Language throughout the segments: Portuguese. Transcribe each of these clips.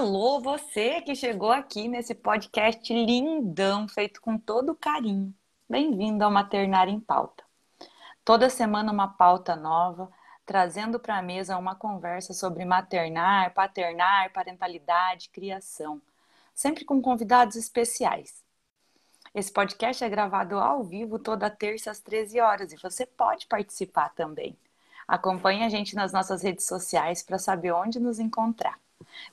Alô, você que chegou aqui nesse podcast lindão, feito com todo carinho. Bem-vindo ao Maternário em Pauta. Toda semana uma pauta nova, trazendo para a mesa uma conversa sobre maternar, paternar, parentalidade, criação, sempre com convidados especiais. Esse podcast é gravado ao vivo toda terça às 13 horas e você pode participar também. Acompanhe a gente nas nossas redes sociais para saber onde nos encontrar.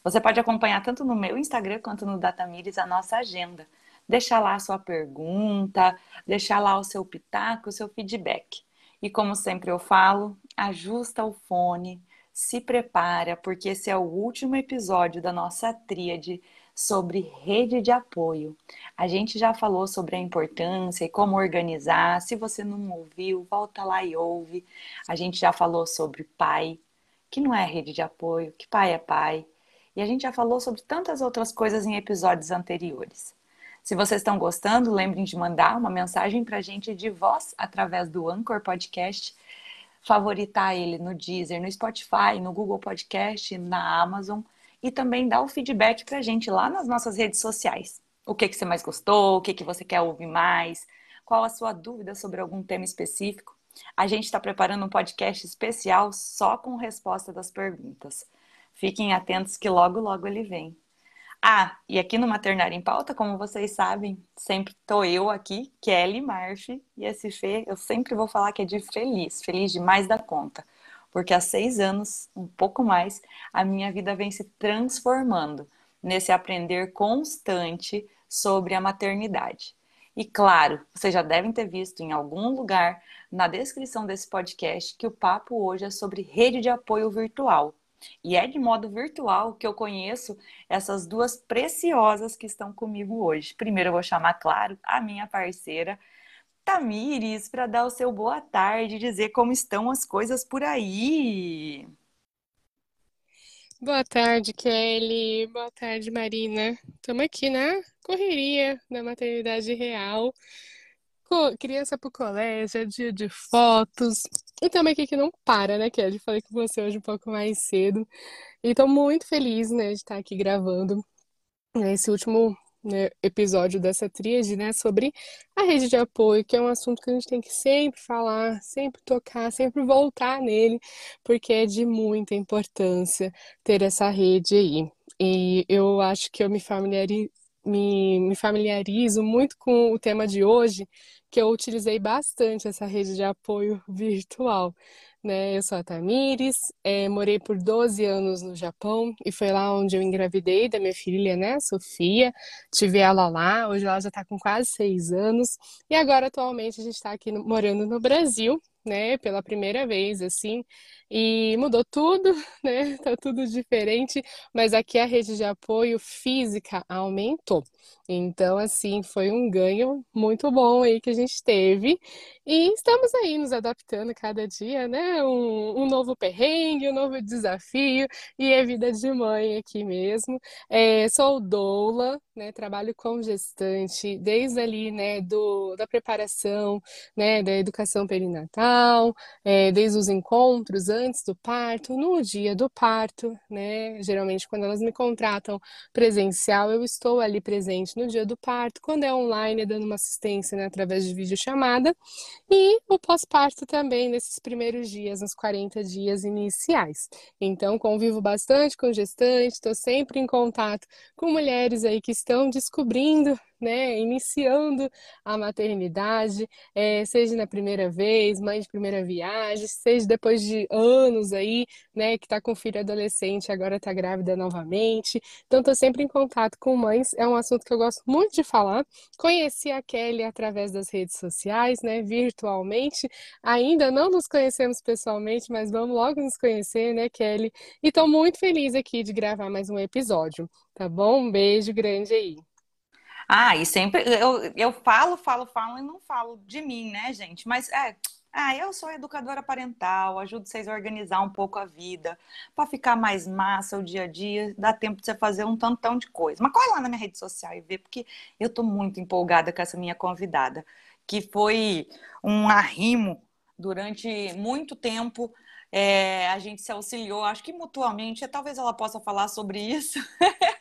Você pode acompanhar tanto no meu Instagram quanto no Datamires a nossa agenda. Deixar lá a sua pergunta, deixar lá o seu pitaco, o seu feedback. E como sempre eu falo, ajusta o fone, se prepara, porque esse é o último episódio da nossa tríade sobre rede de apoio. A gente já falou sobre a importância e como organizar. Se você não ouviu, volta lá e ouve. A gente já falou sobre pai, que não é rede de apoio, que pai é pai. E a gente já falou sobre tantas outras coisas em episódios anteriores. Se vocês estão gostando, lembrem de mandar uma mensagem para a gente de voz através do Anchor Podcast, favoritar ele no Deezer, no Spotify, no Google Podcast, na Amazon e também dar o feedback para a gente lá nas nossas redes sociais. O que, que você mais gostou, o que, que você quer ouvir mais, qual a sua dúvida sobre algum tema específico. A gente está preparando um podcast especial só com resposta das perguntas. Fiquem atentos que logo, logo ele vem. Ah, e aqui no Maternário em Pauta, como vocês sabem, sempre tô eu aqui, Kelly Marf, e esse Fê, eu sempre vou falar que é de feliz, feliz demais da conta. Porque há seis anos, um pouco mais, a minha vida vem se transformando nesse aprender constante sobre a maternidade. E claro, vocês já devem ter visto em algum lugar na descrição desse podcast que o papo hoje é sobre rede de apoio virtual. E é de modo virtual que eu conheço essas duas preciosas que estão comigo hoje. Primeiro eu vou chamar, claro, a minha parceira Tamires para dar o seu boa tarde e dizer como estão as coisas por aí. Boa tarde, Kelly. Boa tarde, Marina. Estamos aqui na correria da maternidade real criança pro colégio, é dia de fotos. E também aqui que não para, né, Kelly? Falei com você hoje um pouco mais cedo. E tô muito feliz, né, de estar aqui gravando né, esse último né, episódio dessa tríade, né, sobre a rede de apoio, que é um assunto que a gente tem que sempre falar, sempre tocar, sempre voltar nele, porque é de muita importância ter essa rede aí. E eu acho que eu me familiarizo, me, me familiarizo muito com o tema de hoje, que eu utilizei bastante essa rede de apoio virtual. Né? Eu sou a Tamires, é, morei por 12 anos no Japão e foi lá onde eu engravidei da minha filha, né, Sofia. Tive ela lá, hoje ela já está com quase seis anos e agora atualmente a gente está aqui no, morando no Brasil, né, pela primeira vez, assim, e mudou tudo, né, tá tudo diferente, mas aqui a rede de apoio física aumentou. Então, assim, foi um ganho muito bom aí que a gente teve. E estamos aí nos adaptando cada dia, né? Um, um novo perrengue, um novo desafio, e é vida de mãe aqui mesmo. É, sou doula, né? Trabalho com gestante, desde ali, né, do, da preparação, né, da educação perinatal, é, desde os encontros antes do parto, no dia do parto, né? Geralmente, quando elas me contratam presencial, eu estou ali presente no dia do parto, quando é online, dando uma assistência né, através de videochamada, e o pós-parto também, nesses primeiros dias, nos 40 dias iniciais. Então, convivo bastante com gestante, estou sempre em contato com mulheres aí que estão descobrindo né, iniciando a maternidade, é, seja na primeira vez, mãe de primeira viagem, seja depois de anos aí, né, que está com filho adolescente, agora está grávida novamente. Então, estou sempre em contato com mães, é um assunto que eu gosto muito de falar. Conheci a Kelly através das redes sociais, né, virtualmente. Ainda não nos conhecemos pessoalmente, mas vamos logo nos conhecer, né, Kelly? E estou muito feliz aqui de gravar mais um episódio, tá bom? Um beijo grande aí. Ah, e sempre eu, eu falo, falo, falo e não falo de mim, né, gente? Mas é, ah, eu sou educadora parental, ajudo vocês a organizar um pouco a vida, para ficar mais massa o dia a dia, dá tempo de você fazer um tantão de coisa. Mas corre lá na minha rede social e vê, porque eu tô muito empolgada com essa minha convidada, que foi um arrimo durante muito tempo. É, a gente se auxiliou, acho que mutuamente, talvez ela possa falar sobre isso.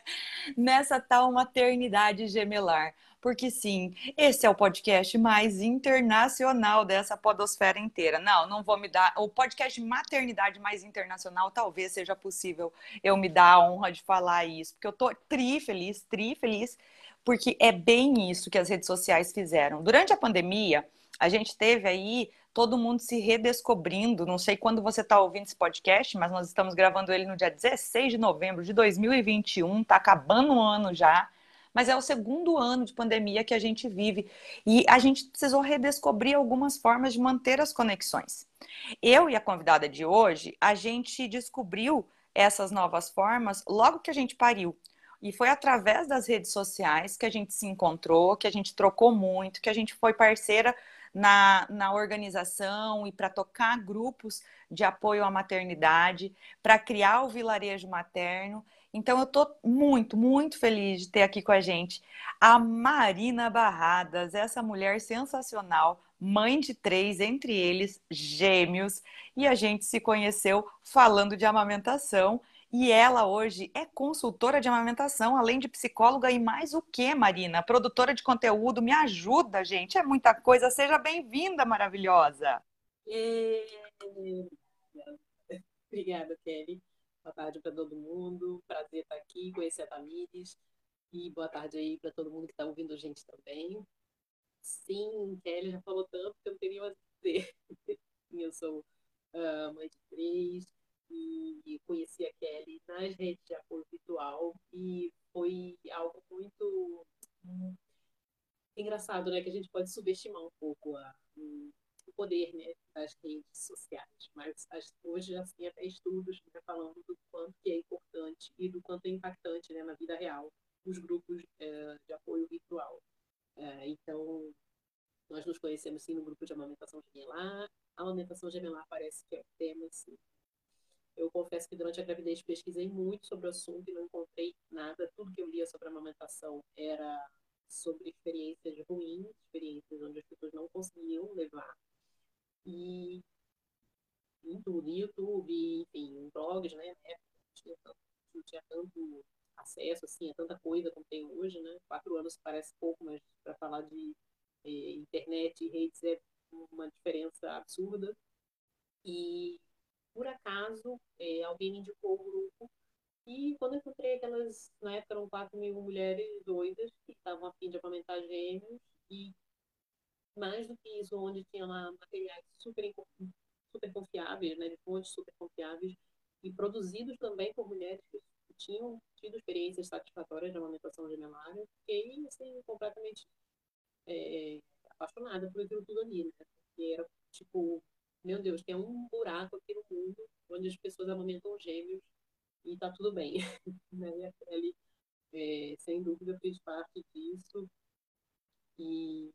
nessa tal maternidade gemelar. Porque sim, esse é o podcast mais internacional dessa podosfera inteira. Não, não vou me dar. O podcast maternidade mais internacional talvez seja possível eu me dar a honra de falar isso, porque eu tô tri feliz, tri feliz, porque é bem isso que as redes sociais fizeram. Durante a pandemia, a gente teve aí todo mundo se redescobrindo. Não sei quando você está ouvindo esse podcast, mas nós estamos gravando ele no dia 16 de novembro de 2021, está acabando o ano já. Mas é o segundo ano de pandemia que a gente vive e a gente precisou redescobrir algumas formas de manter as conexões. Eu e a convidada de hoje, a gente descobriu essas novas formas logo que a gente pariu. E foi através das redes sociais que a gente se encontrou, que a gente trocou muito, que a gente foi parceira na, na organização e para tocar grupos de apoio à maternidade, para criar o vilarejo materno. Então, eu estou muito, muito feliz de ter aqui com a gente a Marina Barradas, essa mulher sensacional, mãe de três, entre eles gêmeos, e a gente se conheceu falando de amamentação e ela hoje é consultora de amamentação, além de psicóloga e mais o que, Marina? Produtora de conteúdo, me ajuda, gente. É muita coisa. Seja bem-vinda, maravilhosa. E... Obrigada, Kelly. Boa tarde para todo mundo. Prazer estar aqui, conhecer a Tamires. E boa tarde aí para todo mundo que está ouvindo a gente também. Sim, Kelly já falou tanto que eu não teria mais a dizer. eu sou uh, mãe de três, e conheci a Kelly nas redes de apoio virtual e foi algo muito engraçado, né? Que a gente pode subestimar um pouco a, o poder né, das redes sociais. Mas hoje, assim, até estudos né, falando do quanto que é importante e do quanto é impactante né, na vida real os grupos é, de apoio virtual. É, então, nós nos conhecemos, sim, no grupo de amamentação gemelar. A amamentação gemelar parece que é o tema, assim, eu confesso que durante a gravidez pesquisei muito sobre o assunto e não encontrei nada. Tudo que eu lia sobre amamentação era sobre experiências ruins, experiências onde as pessoas não conseguiam levar. E em tudo, YouTube, enfim, blogs, né? Tinha tanto, não tinha tanto acesso assim, a tanta coisa como tem hoje, né? Quatro anos parece pouco, mas para falar de eh, internet e redes é uma diferença absurda. E por acaso, é, alguém me indicou o grupo. E quando eu encontrei aquelas, na época eram 4 mil mulheres doidas que estavam a fim de amamentar gêmeos. E mais do que isso, onde tinha lá materiais super, super confiáveis, né, de fontes super confiáveis, e produzidos também por mulheres que tinham tido experiências satisfatórias de amamentação gemelar, eu fiquei assim, completamente é, apaixonada por aquilo tudo ali, né? Porque era tipo meu Deus, tem um buraco aqui no mundo onde as pessoas amamentam gêmeos e tá tudo bem. né? E a Kelly, é, sem dúvida, fez parte disso. E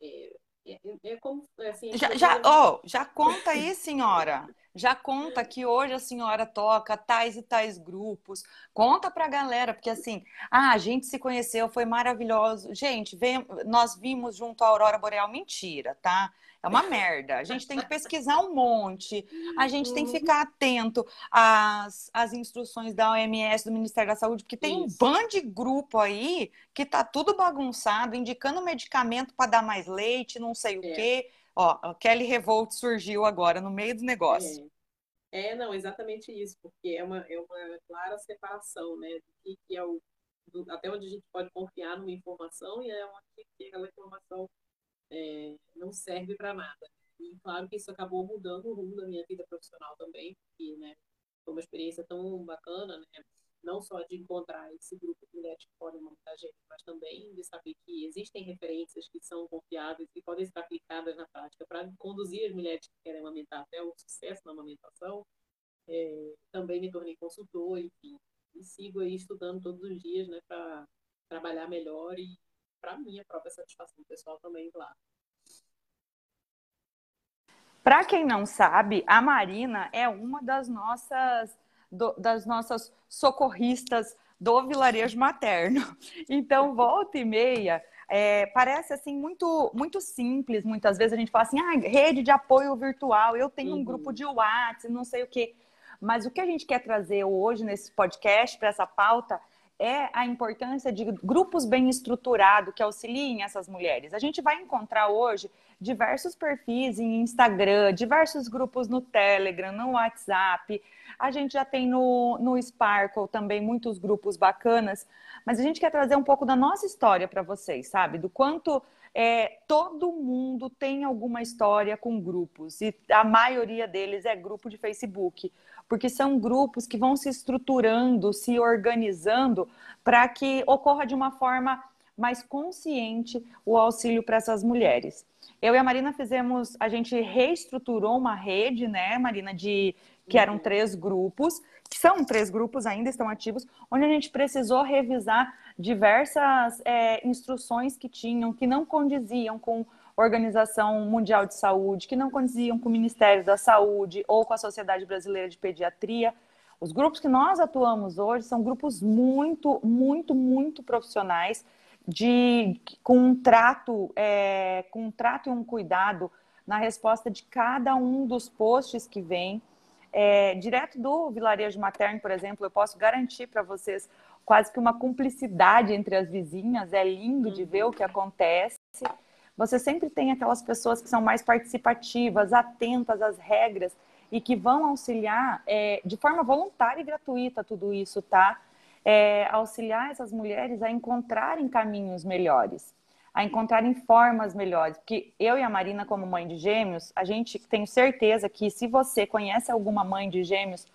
é, é, é como assim. Já, já, oh, já conta aí, senhora. Já conta que hoje a senhora toca tais e tais grupos. Conta pra galera, porque assim, ah, a gente se conheceu, foi maravilhoso. Gente, vem, nós vimos junto à Aurora Boreal. Mentira, tá? É uma merda. A gente tem que pesquisar um monte, a gente tem que ficar atento às, às instruções da OMS, do Ministério da Saúde, porque tem Isso. um bando de grupo aí que tá tudo bagunçado, indicando medicamento para dar mais leite, não sei o é. quê. Ó, Kelly Revolt surgiu agora no meio do negócio. É. é, não, exatamente isso, porque é uma, é uma clara separação, né, do que, é o do, até onde a gente pode confiar numa informação e é onde que aquela informação é, não serve para nada. E claro que isso acabou mudando o rumo da minha vida profissional também, porque né, foi uma experiência tão bacana, né? não só de encontrar esse grupo de mulheres que podem montar gente, mas também de saber que existem referências que são confiáveis e podem ser aplicadas na prática para conduzir as mulheres que querem amamentar até o sucesso na amamentação. É, também me tornei consultor, enfim, e sigo aí estudando todos os dias, né, para trabalhar melhor e para minha própria satisfação pessoal também, claro. Para quem não sabe, a Marina é uma das nossas do, das nossas socorristas do vilarejo materno. Então, volta e meia, é, parece assim muito muito simples. Muitas vezes a gente fala assim, ah, rede de apoio virtual, eu tenho uhum. um grupo de WhatsApp, não sei o quê. Mas o que a gente quer trazer hoje nesse podcast para essa pauta é a importância de grupos bem estruturados que auxiliem essas mulheres. A gente vai encontrar hoje diversos perfis em Instagram, diversos grupos no Telegram, no WhatsApp. A gente já tem no, no Sparkle também muitos grupos bacanas, mas a gente quer trazer um pouco da nossa história para vocês, sabe? Do quanto é, todo mundo tem alguma história com grupos, e a maioria deles é grupo de Facebook porque são grupos que vão se estruturando, se organizando para que ocorra de uma forma mais consciente o auxílio para essas mulheres. Eu e a Marina fizemos, a gente reestruturou uma rede, né, Marina, de que eram três grupos, que são três grupos ainda estão ativos, onde a gente precisou revisar diversas é, instruções que tinham que não condiziam com Organização Mundial de Saúde, que não condiziam com o Ministério da Saúde ou com a Sociedade Brasileira de Pediatria. Os grupos que nós atuamos hoje são grupos muito, muito, muito profissionais, de, com um trato, é, com um trato e um cuidado na resposta de cada um dos posts que vem. É, direto do vilarejo materno, por exemplo, eu posso garantir para vocês quase que uma cumplicidade entre as vizinhas. É lindo de ver o que acontece você sempre tem aquelas pessoas que são mais participativas, atentas às regras e que vão auxiliar é, de forma voluntária e gratuita tudo isso, tá? É, auxiliar essas mulheres a encontrarem caminhos melhores, a encontrarem formas melhores. Porque eu e a Marina, como mãe de gêmeos, a gente tem certeza que se você conhece alguma mãe de gêmeos,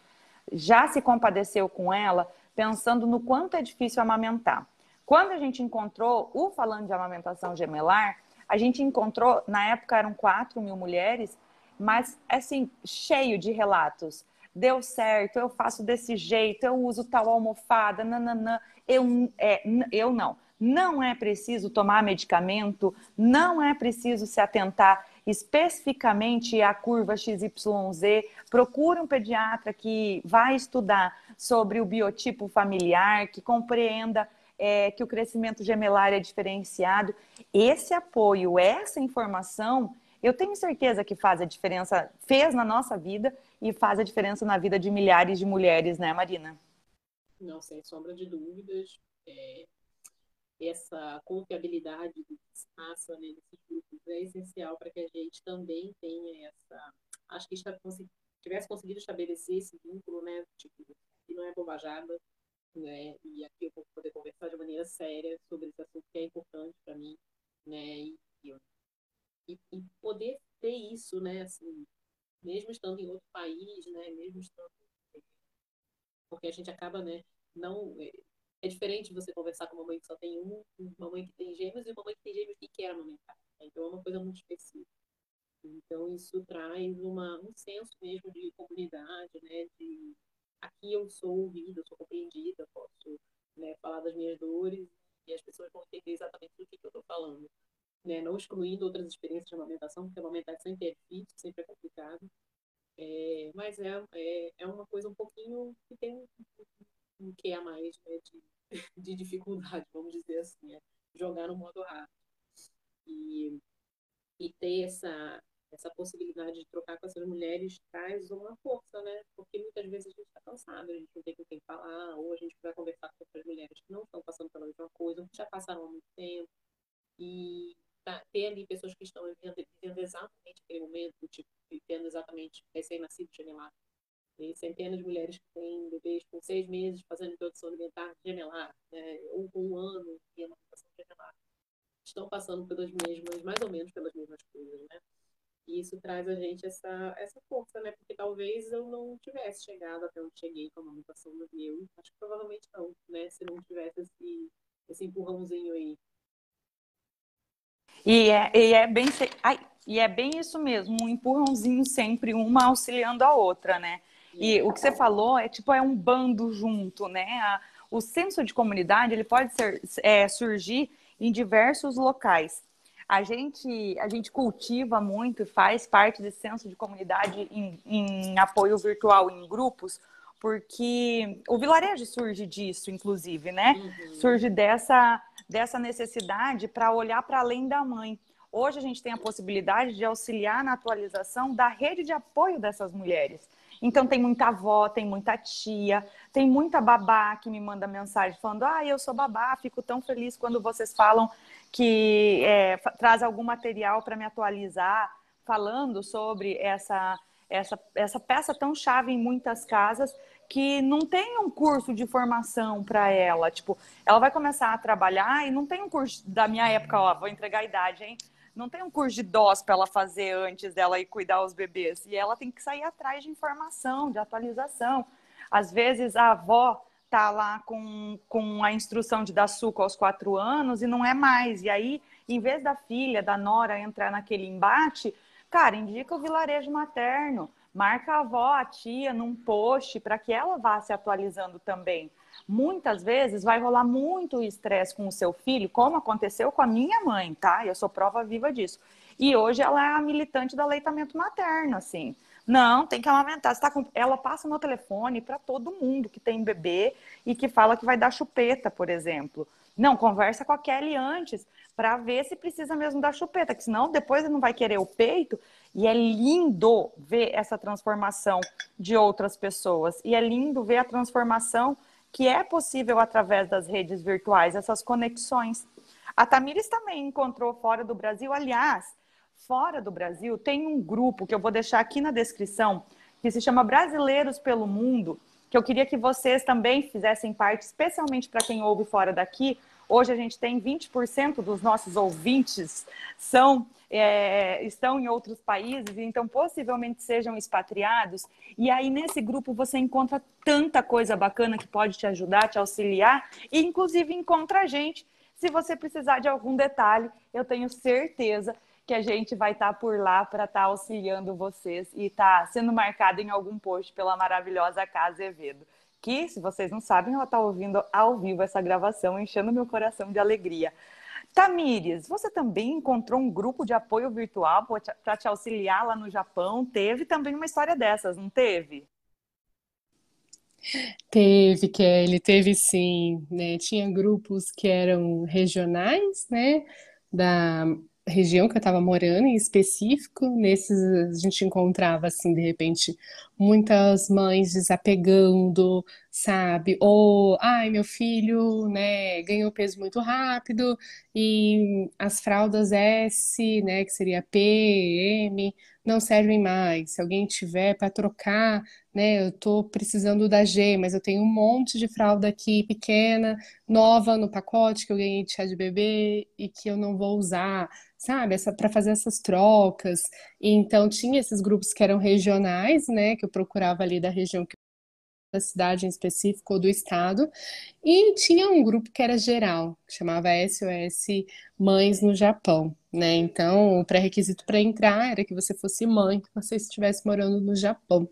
já se compadeceu com ela, pensando no quanto é difícil amamentar. Quando a gente encontrou o Falando de Amamentação Gemelar, a gente encontrou, na época eram 4 mil mulheres, mas assim, cheio de relatos. Deu certo, eu faço desse jeito, eu uso tal almofada, nananã. Eu, é, eu não. Não é preciso tomar medicamento, não é preciso se atentar especificamente à curva XYZ. Procure um pediatra que vai estudar sobre o biotipo familiar, que compreenda é, que o crescimento gemelar é diferenciado. Esse apoio, essa informação, eu tenho certeza que faz a diferença, fez na nossa vida e faz a diferença na vida de milhares de mulheres, né, Marina? Não, sem sombra de dúvidas. É, essa confiabilidade do passa né, nesses grupos é essencial para que a gente também tenha essa. Acho que está, tivesse conseguido estabelecer esse vínculo, né? Tipo, que não é bobajada, né? E aqui eu vou poder conversar de maneira séria sobre esse assunto que é importante para mim, né? E, e, e, poder ter isso, né? Assim, mesmo estando em outro país, né? Mesmo estando porque a gente acaba, né? Não é, diferente você conversar com uma mãe que só tem um, uma mãe que tem gêmeos e uma mãe que tem gêmeos que quer amamentar. Então é uma coisa muito específica. Então isso traz uma, um senso mesmo de comunidade, né? De aqui eu sou ouvida, eu sou compreendida, posso né, falar das minhas dores e as pessoas vão entender exatamente do que, que eu estou falando. Né? Não excluindo outras experiências de amamentação, porque amamentar sempre é difícil, sempre é complicado. É, mas é, é, é uma coisa um pouquinho que tem um, um que a mais né, de, de dificuldade, vamos dizer assim, é jogar no modo rápido. E, e ter essa, essa possibilidade de trocar com essas mulheres traz uma força, né? Porque muitas vezes a gente está cansado, a gente não tem com quem falar, ou a gente vai conversar com outras mulheres que não estão passando pela mesma coisa, ou que já passaram há muito tempo. E tá, ter ali pessoas que estão vivendo, vivendo exatamente aquele momento, tipo, vivendo exatamente recém-nascido gemelar. E centenas de mulheres que têm bebês com seis meses fazendo introdução alimentar gemelar, né? ou com um ano de amamentação gemelar. Estão passando pelas mesmas, mais ou menos pelas mesmas coisas, né? E isso traz a gente essa, essa força, né? Porque talvez eu não tivesse chegado até onde cheguei com a amamentação do meu. Acho que provavelmente não, né? Se não tivesse esse, esse empurrãozinho aí. E é, e é bem ai, e é bem isso mesmo, um empurrãozinho sempre, uma auxiliando a outra, né? E o que você falou é tipo é um bando junto, né? A, o senso de comunidade ele pode ser, é, surgir em diversos locais. A gente, a gente cultiva muito e faz parte desse senso de comunidade em, em apoio virtual em grupos, porque o vilarejo surge disso, inclusive, né? Uhum. Surge dessa, dessa necessidade para olhar para além da mãe, Hoje a gente tem a possibilidade de auxiliar na atualização da rede de apoio dessas mulheres. Então tem muita avó, tem muita tia, tem muita babá que me manda mensagem falando: ah, eu sou babá, fico tão feliz quando vocês falam que é, traz algum material para me atualizar, falando sobre essa, essa, essa peça tão chave em muitas casas que não tem um curso de formação para ela. Tipo, ela vai começar a trabalhar e não tem um curso da minha época, ó, vou entregar a idade, hein? Não tem um curso de DOS para ela fazer antes dela ir cuidar os bebês. E ela tem que sair atrás de informação, de atualização. Às vezes a avó tá lá com, com a instrução de dar suco aos quatro anos e não é mais. E aí, em vez da filha, da nora entrar naquele embate, cara, indica o vilarejo materno Marca a avó, a tia num post para que ela vá se atualizando também. Muitas vezes vai rolar muito estresse com o seu filho, como aconteceu com a minha mãe, tá? Eu sou prova viva disso. E hoje ela é a militante do aleitamento materno, assim. Não, tem que amamentar. Tá com... Ela passa no telefone para todo mundo que tem bebê e que fala que vai dar chupeta, por exemplo. Não, conversa com a Kelly antes para ver se precisa mesmo da chupeta, que senão depois ele não vai querer o peito e é lindo ver essa transformação de outras pessoas. E é lindo ver a transformação que é possível através das redes virtuais, essas conexões. A Tamires também encontrou fora do Brasil. Aliás, fora do Brasil tem um grupo que eu vou deixar aqui na descrição, que se chama Brasileiros pelo Mundo, que eu queria que vocês também fizessem parte, especialmente para quem ouve fora daqui. Hoje a gente tem 20% dos nossos ouvintes são é, estão em outros países, então possivelmente sejam expatriados. E aí nesse grupo você encontra tanta coisa bacana que pode te ajudar, te auxiliar, e inclusive encontra a gente. Se você precisar de algum detalhe, eu tenho certeza que a gente vai estar tá por lá para estar tá auxiliando vocês e estar tá sendo marcado em algum post pela maravilhosa Casa Evedo. Que, se vocês não sabem, ela está ouvindo ao vivo essa gravação, enchendo meu coração de alegria. Tamires, você também encontrou um grupo de apoio virtual para te auxiliar lá no Japão? Teve também uma história dessas, não teve? Teve, Kelly, teve sim, né? Tinha grupos que eram regionais, né? Da região que eu estava morando em específico, nesses a gente encontrava assim, de repente, muitas mães desapegando, sabe? Ou, ai, meu filho, né, ganhou peso muito rápido e as fraldas S, né, que seria P, M, não servem mais. Se alguém tiver para trocar, né, eu estou precisando da G, mas eu tenho um monte de fralda aqui pequena, nova no pacote que eu ganhei de chá de bebê e que eu não vou usar sabe, para fazer essas trocas. Então tinha esses grupos que eram regionais, né, que eu procurava ali da região que da cidade em específico ou do estado, e tinha um grupo que era geral, que chamava SOS Mães no Japão, né? Então, o pré-requisito para entrar era que você fosse mãe, que você estivesse morando no Japão.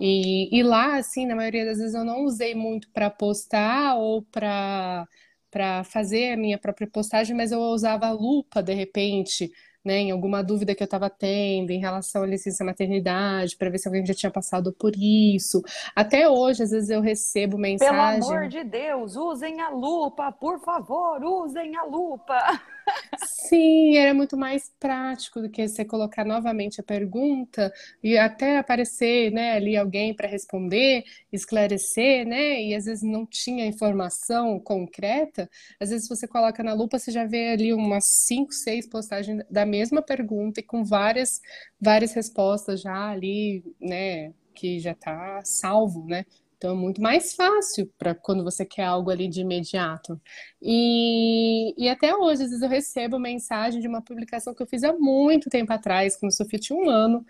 E, e lá, assim, na maioria das vezes eu não usei muito para postar ou para para fazer a minha própria postagem, mas eu usava a lupa de repente, né, em alguma dúvida que eu estava tendo em relação à licença maternidade, para ver se alguém já tinha passado por isso. Até hoje, às vezes eu recebo mensagem. Pelo amor de Deus, usem a lupa, por favor, usem a lupa. Sim, era muito mais prático do que você colocar novamente a pergunta e até aparecer, né, ali alguém para responder, esclarecer, né? E às vezes não tinha informação concreta. Às vezes você coloca na lupa, você já vê ali umas cinco, seis postagens da mesma pergunta e com várias várias respostas já ali, né, que já está salvo, né? Então é muito mais fácil para quando você quer algo ali de imediato. E, e até hoje, às vezes eu recebo mensagem de uma publicação que eu fiz há muito tempo atrás, quando Sofia tinha um ano,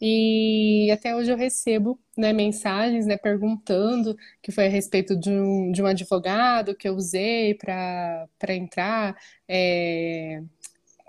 e até hoje eu recebo né, mensagens né, perguntando que foi a respeito de um, de um advogado que eu usei para entrar. É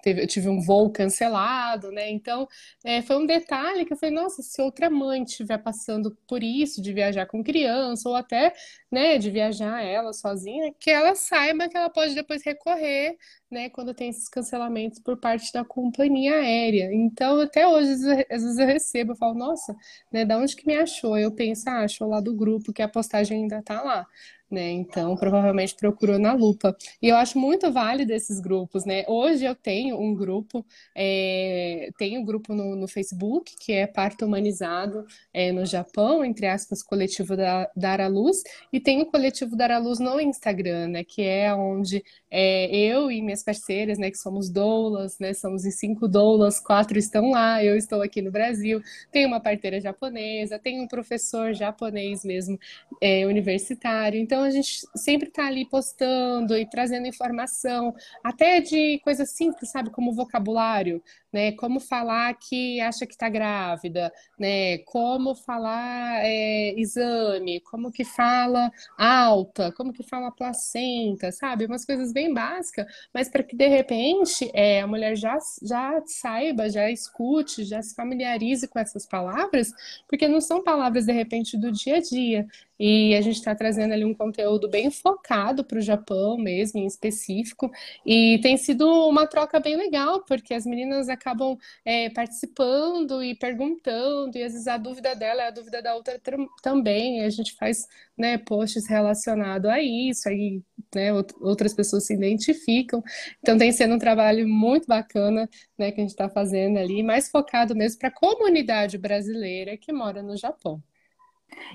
teve, eu tive um voo cancelado, né? Então, é, foi um detalhe que eu falei, nossa, se outra mãe estiver passando por isso, de viajar com criança, ou até, né, de viajar ela sozinha, que ela saiba que ela pode depois recorrer, né, quando tem esses cancelamentos por parte da companhia aérea. Então, até hoje, às vezes eu recebo, eu falo, nossa, né, da onde que me achou? Eu penso, ah, achou lá do grupo, que a postagem ainda tá lá né? Então, provavelmente procurou na lupa. E eu acho muito válido esses grupos, né? Hoje eu tenho um grupo, é, tenho um grupo no, no, Facebook, que é Parto Humanizado é, no Japão, entre aspas, coletivo da, Dar à Luz, e tem o coletivo Dar à Luz no Instagram, né? Que é onde é, eu e minhas parceiras, né? Que somos doulas, né? Somos em cinco doulas, quatro estão lá, eu estou aqui no Brasil, tem uma parteira japonesa, tem um professor japonês mesmo, é, universitário, então então a gente sempre está ali postando e trazendo informação, até de coisas simples, sabe, como vocabulário, né? Como falar que acha que está grávida, né? Como falar é, exame, como que fala alta, como que fala placenta, sabe? Umas coisas bem básicas, mas para que de repente é, a mulher já, já saiba, já escute, já se familiarize com essas palavras, porque não são palavras de repente do dia a dia. E a gente está trazendo ali um conteúdo bem focado para o Japão mesmo, em específico. E tem sido uma troca bem legal, porque as meninas acabam é, participando e perguntando, e às vezes a dúvida dela é a dúvida da outra também. a gente faz né, posts relacionados a isso, aí né, outras pessoas se identificam. Então tem sido um trabalho muito bacana né, que a gente está fazendo ali, mais focado mesmo para a comunidade brasileira que mora no Japão.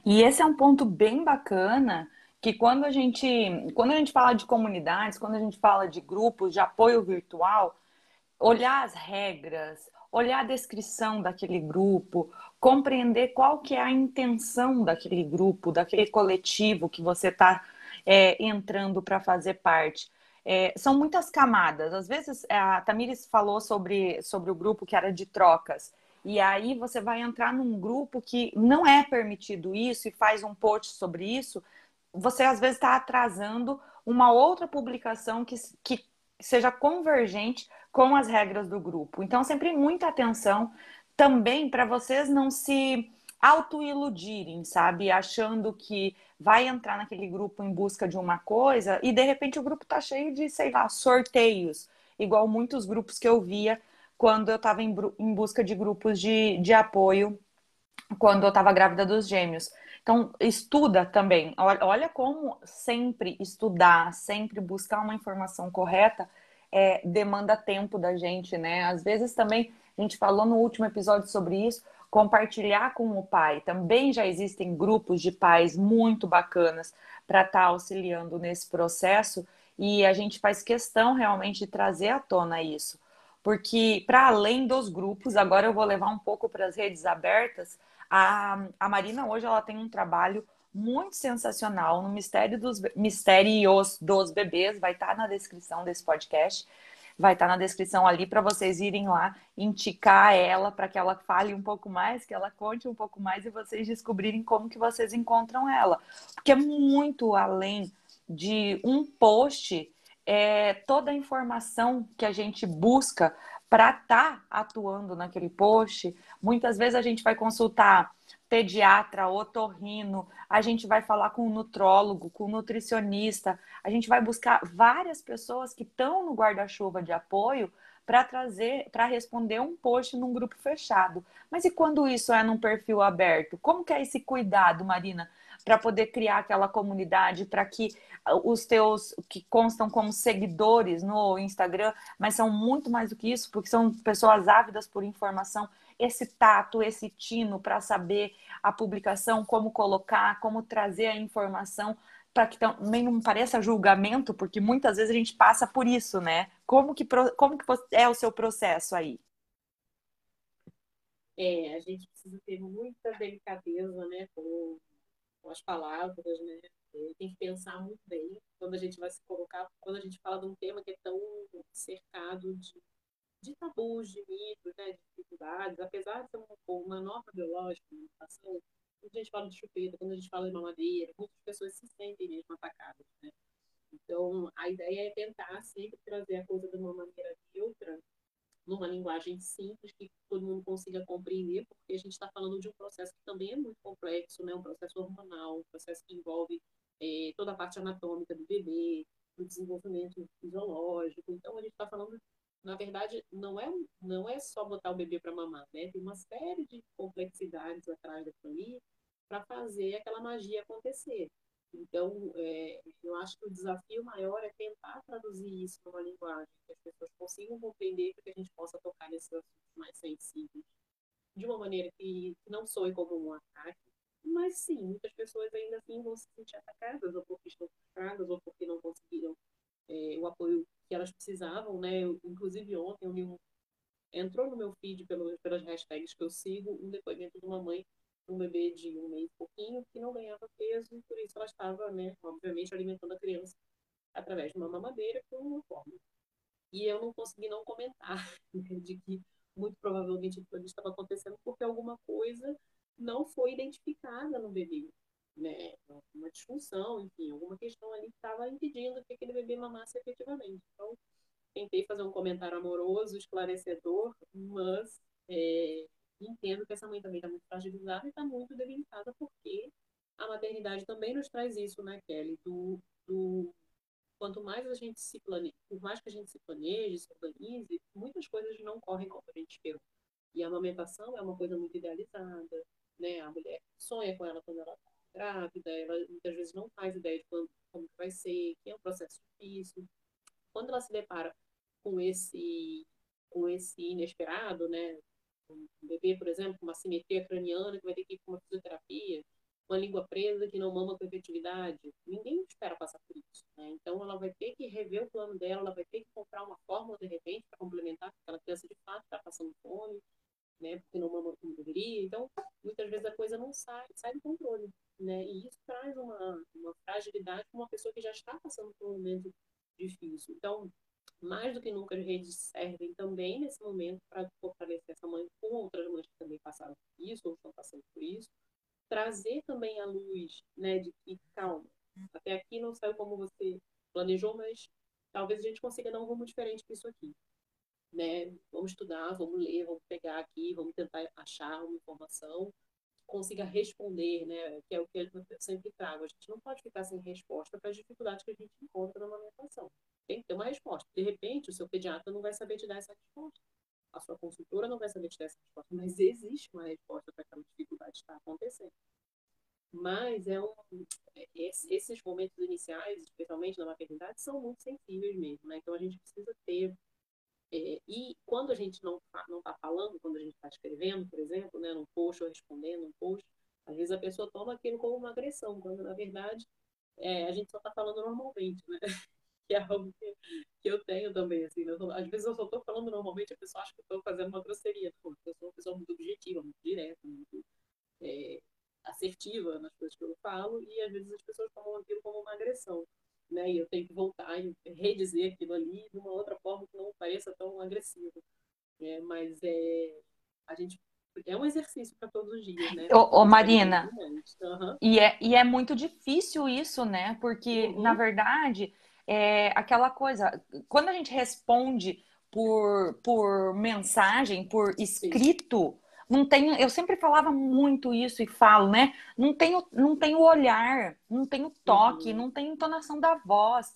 E esse é um ponto bem bacana que quando a gente quando a gente fala de comunidades, quando a gente fala de grupos de apoio virtual, olhar as regras, olhar a descrição daquele grupo, compreender qual que é a intenção daquele grupo, daquele coletivo que você está é, entrando para fazer parte. É, são muitas camadas. Às vezes, a Tamires falou sobre, sobre o grupo que era de trocas. E aí você vai entrar num grupo que não é permitido isso e faz um post sobre isso. Você às vezes está atrasando uma outra publicação que, que seja convergente com as regras do grupo. Então, sempre muita atenção também para vocês não se autoiludirem, sabe? Achando que vai entrar naquele grupo em busca de uma coisa e de repente o grupo está cheio de, sei lá, sorteios, igual muitos grupos que eu via quando eu estava em, em, busca de grupos de, de apoio quando eu estava grávida dos gêmeos. Então, estuda também. Olha como sempre estudar, sempre buscar uma informação correta é, demanda tempo da gente, né? Às vezes também, a gente falou no último episódio sobre isso, compartilhar com o pai. Também já existem grupos de pais muito bacanas para estar tá auxiliando nesse processo e a gente faz questão realmente de trazer à tona isso porque para além dos grupos, agora eu vou levar um pouco para as redes abertas. A, a Marina hoje ela tem um trabalho muito sensacional no Mistério dos Mistérios dos Bebês, vai estar tá na descrição desse podcast. Vai estar tá na descrição ali para vocês irem lá indicar ela para que ela fale um pouco mais, que ela conte um pouco mais e vocês descobrirem como que vocês encontram ela. Porque é muito além de um post é, toda a informação que a gente busca para estar tá atuando naquele post. Muitas vezes a gente vai consultar pediatra, otorrino, a gente vai falar com um nutrólogo, com nutricionista, a gente vai buscar várias pessoas que estão no guarda-chuva de apoio para trazer, para responder um post num grupo fechado. Mas e quando isso é num perfil aberto? Como que é esse cuidado, Marina, para poder criar aquela comunidade, para que os teus que constam como seguidores no Instagram, mas são muito mais do que isso, porque são pessoas ávidas por informação, esse tato, esse tino para saber a publicação, como colocar, como trazer a informação para que também não pareça julgamento, porque muitas vezes a gente passa por isso, né? Como que, como que é o seu processo aí? É, a gente precisa ter muita delicadeza, né, com, com as palavras, né? tem que pensar muito bem quando a gente vai se colocar, quando a gente fala de um tema que é tão cercado de, de tabus, de mitos, né, de dificuldades, apesar de ser uma, uma norma biológica, uma quando a gente fala de chupeta, quando a gente fala de mamadeira, muitas pessoas se sentem mesmo atacadas, né? Então, a ideia é tentar sempre trazer a coisa de uma maneira neutra, numa linguagem simples que todo mundo consiga compreender, porque a gente está falando de um processo que também é muito complexo, né? Um processo hormonal, um processo que envolve é, toda a parte anatômica do bebê, do desenvolvimento fisiológico. Então, a gente está falando, na verdade, não é, não é só botar o bebê para mamar, né? Tem uma série de complexidades atrás da família para fazer aquela magia acontecer. Então, é, eu acho que o desafio maior é tentar traduzir isso numa linguagem que as pessoas consigam compreender para que a gente possa tocar nesses assuntos mais sensíveis de uma maneira que não soe como um ataque, mas sim, muitas pessoas ainda assim vão se sentir atacadas, ou porque estão frustradas, ou porque não conseguiram é, o apoio que elas precisavam, né? Eu, inclusive ontem eu li um, entrou no meu feed pelo, pelas hashtags que eu sigo um depoimento de uma mãe um bebê de um mês e pouquinho que não ganhava peso e por isso ela estava, né, obviamente, alimentando a criança através de uma mamadeira com uma forma. E eu não consegui não comentar né, de que muito provavelmente aquilo estava acontecendo porque alguma coisa não foi identificada no bebê, né? Uma disfunção, enfim, alguma questão ali que estava impedindo que aquele bebê mamasse efetivamente. Então, tentei fazer um comentário amoroso, esclarecedor, mas é, entendo que essa mãe também está muito fragilizada e está muito debilitada porque a maternidade também nos traz isso, né, Kelly? Do, do quanto mais a gente se planeja, por mais que a gente se planeje, se organize, muitas coisas não correm como a gente esperou. E a amamentação é uma coisa muito idealizada, né? A mulher sonha com ela quando ela está grávida, ela muitas vezes não faz ideia de quando, como vai ser, que é um processo difícil. Quando ela se depara com esse com esse inesperado, né? Um bebê, por exemplo, com uma simetria craniana que vai ter que ir para uma fisioterapia, uma língua presa que não mama com efetividade. Ninguém espera passar por isso. Né? Então, ela vai ter que rever o plano dela, ela vai ter que comprar uma fórmula, de repente, para complementar, porque aquela criança, de fato, está passando fome, né? porque não mama como deveria. Então, muitas vezes a coisa não sai, sai do controle. Né? E isso traz uma, uma fragilidade para uma pessoa que já está passando por um momento difícil. Então, mais do que nunca, as redes servem também nesse momento para fortalecer essa mãe com outras mães que também passaram por isso ou estão passando por isso trazer também a luz, né, de que, calma, até aqui não saiu como você planejou, mas talvez a gente consiga dar um rumo diferente para isso aqui. Né? Vamos estudar, vamos ler, vamos pegar aqui, vamos tentar achar uma informação que consiga responder, né? Que é o que eu sempre trago. A gente não pode ficar sem resposta para as dificuldades que a gente encontra na amamentação. Tem que ter uma resposta. De repente, o seu pediatra não vai saber te dar essa resposta a sua consultora não vai saber te dar essa resposta, mas existe uma resposta para aquela dificuldade que está acontecendo. Mas é um, esses momentos iniciais, especialmente na maternidade, são muito sensíveis mesmo, né? Então a gente precisa ter é, e quando a gente não não está falando, quando a gente está escrevendo, por exemplo, né, num post ou respondendo um post, às vezes a pessoa toma aquilo como uma agressão, quando na verdade é, a gente só está falando normalmente, né? Que é algo que, que eu tenho também, assim, né? tô, às vezes eu só estou falando normalmente, a pessoa acha que eu estou fazendo uma grosseria, não, eu sou uma pessoa muito objetiva, muito direta, muito é, assertiva nas coisas que eu falo, e às vezes as pessoas tomam aquilo como uma agressão, né, e eu tenho que voltar e redizer aquilo ali de uma outra forma que não pareça tão agressivo, é, mas é, a gente é um exercício para todos os dias, né? Ô, ô Marina, uhum. e, é, e é muito difícil isso, né? Porque, uhum. na verdade, é aquela coisa, quando a gente responde por, por mensagem, por escrito, não tem, eu sempre falava muito isso e falo, né? Não tem, não tem o olhar, não tem o toque, uhum. não tem entonação da voz.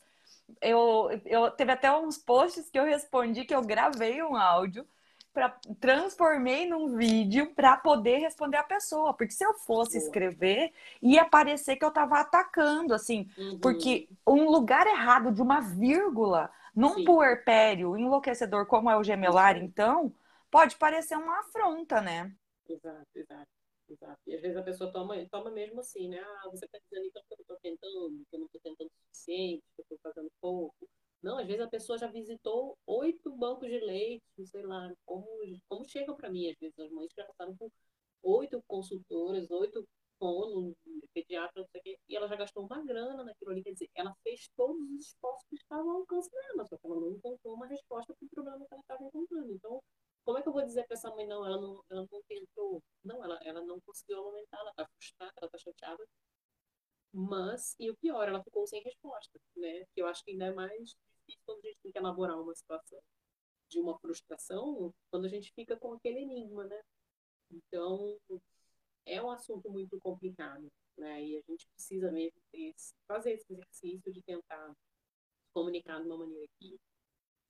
Eu, eu teve até uns posts que eu respondi que eu gravei um áudio para transformei num vídeo para poder responder a pessoa, porque se eu fosse escrever, ia parecer que eu estava atacando, assim, uhum. porque um lugar errado de uma vírgula num Sim. puerpério enlouquecedor como é o gemelar, uhum. então, pode parecer uma afronta, né? Exato, exato. Exato. E às vezes a pessoa toma, toma mesmo assim, né? Ah, você está dizendo então que eu estou tentando, que eu não estou tentando o suficiente, que eu estou fazendo pouco. Não, às vezes a pessoa já visitou oito bancos de leite, sei lá, como, como chegam para mim, às vezes as mães já passaram por oito consultoras, oito fonos, pediatra, não sei o quê, e ela já gastou uma grana naquilo ali, quer dizer, ela fez todos os esforços que estavam ao alcance dela, só que ela não encontrou uma resposta para o problema que ela estava encontrando. Então, como é que eu vou dizer para essa mãe, não, ela não, ela não tentou, não, ela, ela não conseguiu aumentar, ela está frustrada, ela está chateada, mas, e o pior, ela ficou sem resposta, né, que eu acho que ainda é mais difícil quando a gente tem que elaborar uma situação de uma frustração, quando a gente fica com aquele enigma, né? Então, é um assunto muito complicado, né? E a gente precisa mesmo fazer esse exercício de tentar comunicar de uma maneira que,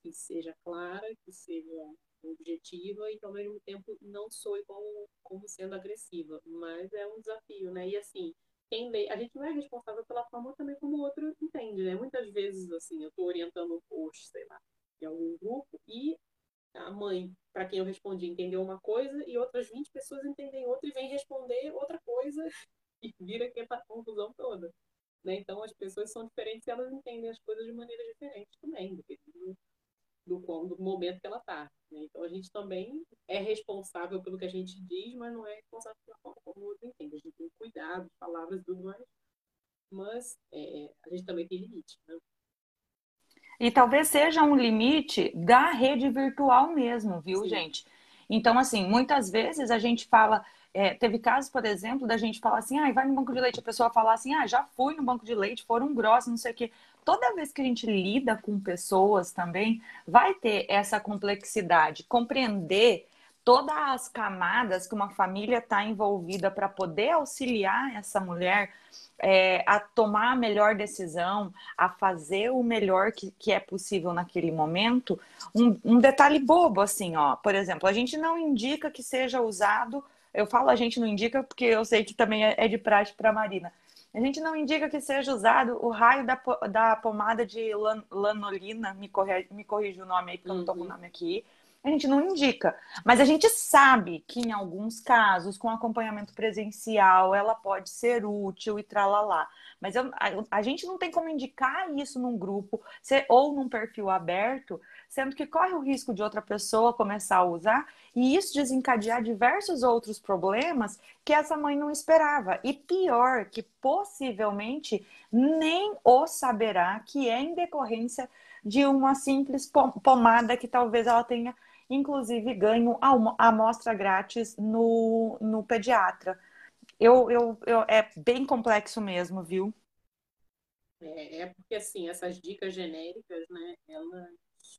que seja clara, que seja objetiva e que ao mesmo tempo não soe como, como sendo agressiva. Mas é um desafio, né? E assim, quem lê, a gente não é responsável pela forma também como o outro entende, né? Muitas vezes, assim, eu estou orientando um post, sei lá, em algum grupo, e a mãe, para quem eu respondi, entendeu uma coisa, e outras 20 pessoas entendem outra e vem responder outra coisa, e vira aquela confusão toda. Né? Então, as pessoas são diferentes e elas entendem as coisas de maneira diferente também, do, do, do momento que ela está. Né? Então, a gente também é responsável pelo que a gente diz, mas não é responsável pela forma como o outro entende. A gente tem cuidado, palavras e tudo mais, mas é, a gente também tem limite. Né? E talvez seja um limite da rede virtual mesmo, viu, Sim. gente? Então, assim, muitas vezes a gente fala. É, teve casos, por exemplo, da gente falar assim, ah, vai no banco de leite, a pessoa falar assim, ah, já fui no banco de leite, foram grossos, não sei o quê. Toda vez que a gente lida com pessoas também, vai ter essa complexidade, compreender todas as camadas que uma família está envolvida para poder auxiliar essa mulher é, a tomar a melhor decisão, a fazer o melhor que, que é possível naquele momento. Um, um, detalhe bobo, assim, ó, por exemplo, a gente não indica que seja usado. Eu falo a gente não indica porque eu sei que também é, é de prática para a Marina. A gente não indica que seja usado o raio da, da pomada de lan, lanolina, me, corre, me corrija o nome aí, porque uhum. eu não estou com o uhum. nome aqui a gente não indica. Mas a gente sabe que em alguns casos, com acompanhamento presencial, ela pode ser útil e tralalá. Mas eu, a, a, gente não tem como indicar isso num grupo se, ou num perfil aberto, sendo que corre o risco de outra pessoa começar a usar e isso desencadear diversos outros problemas que essa mãe não esperava. E pior, que possivelmente nem o saberá que é em decorrência de uma simples pomada que talvez ela tenha inclusive ganho a amostra grátis no, no pediatra. Eu, eu, eu, é bem complexo mesmo, viu? É, é porque, assim, essas dicas genéricas, né, elas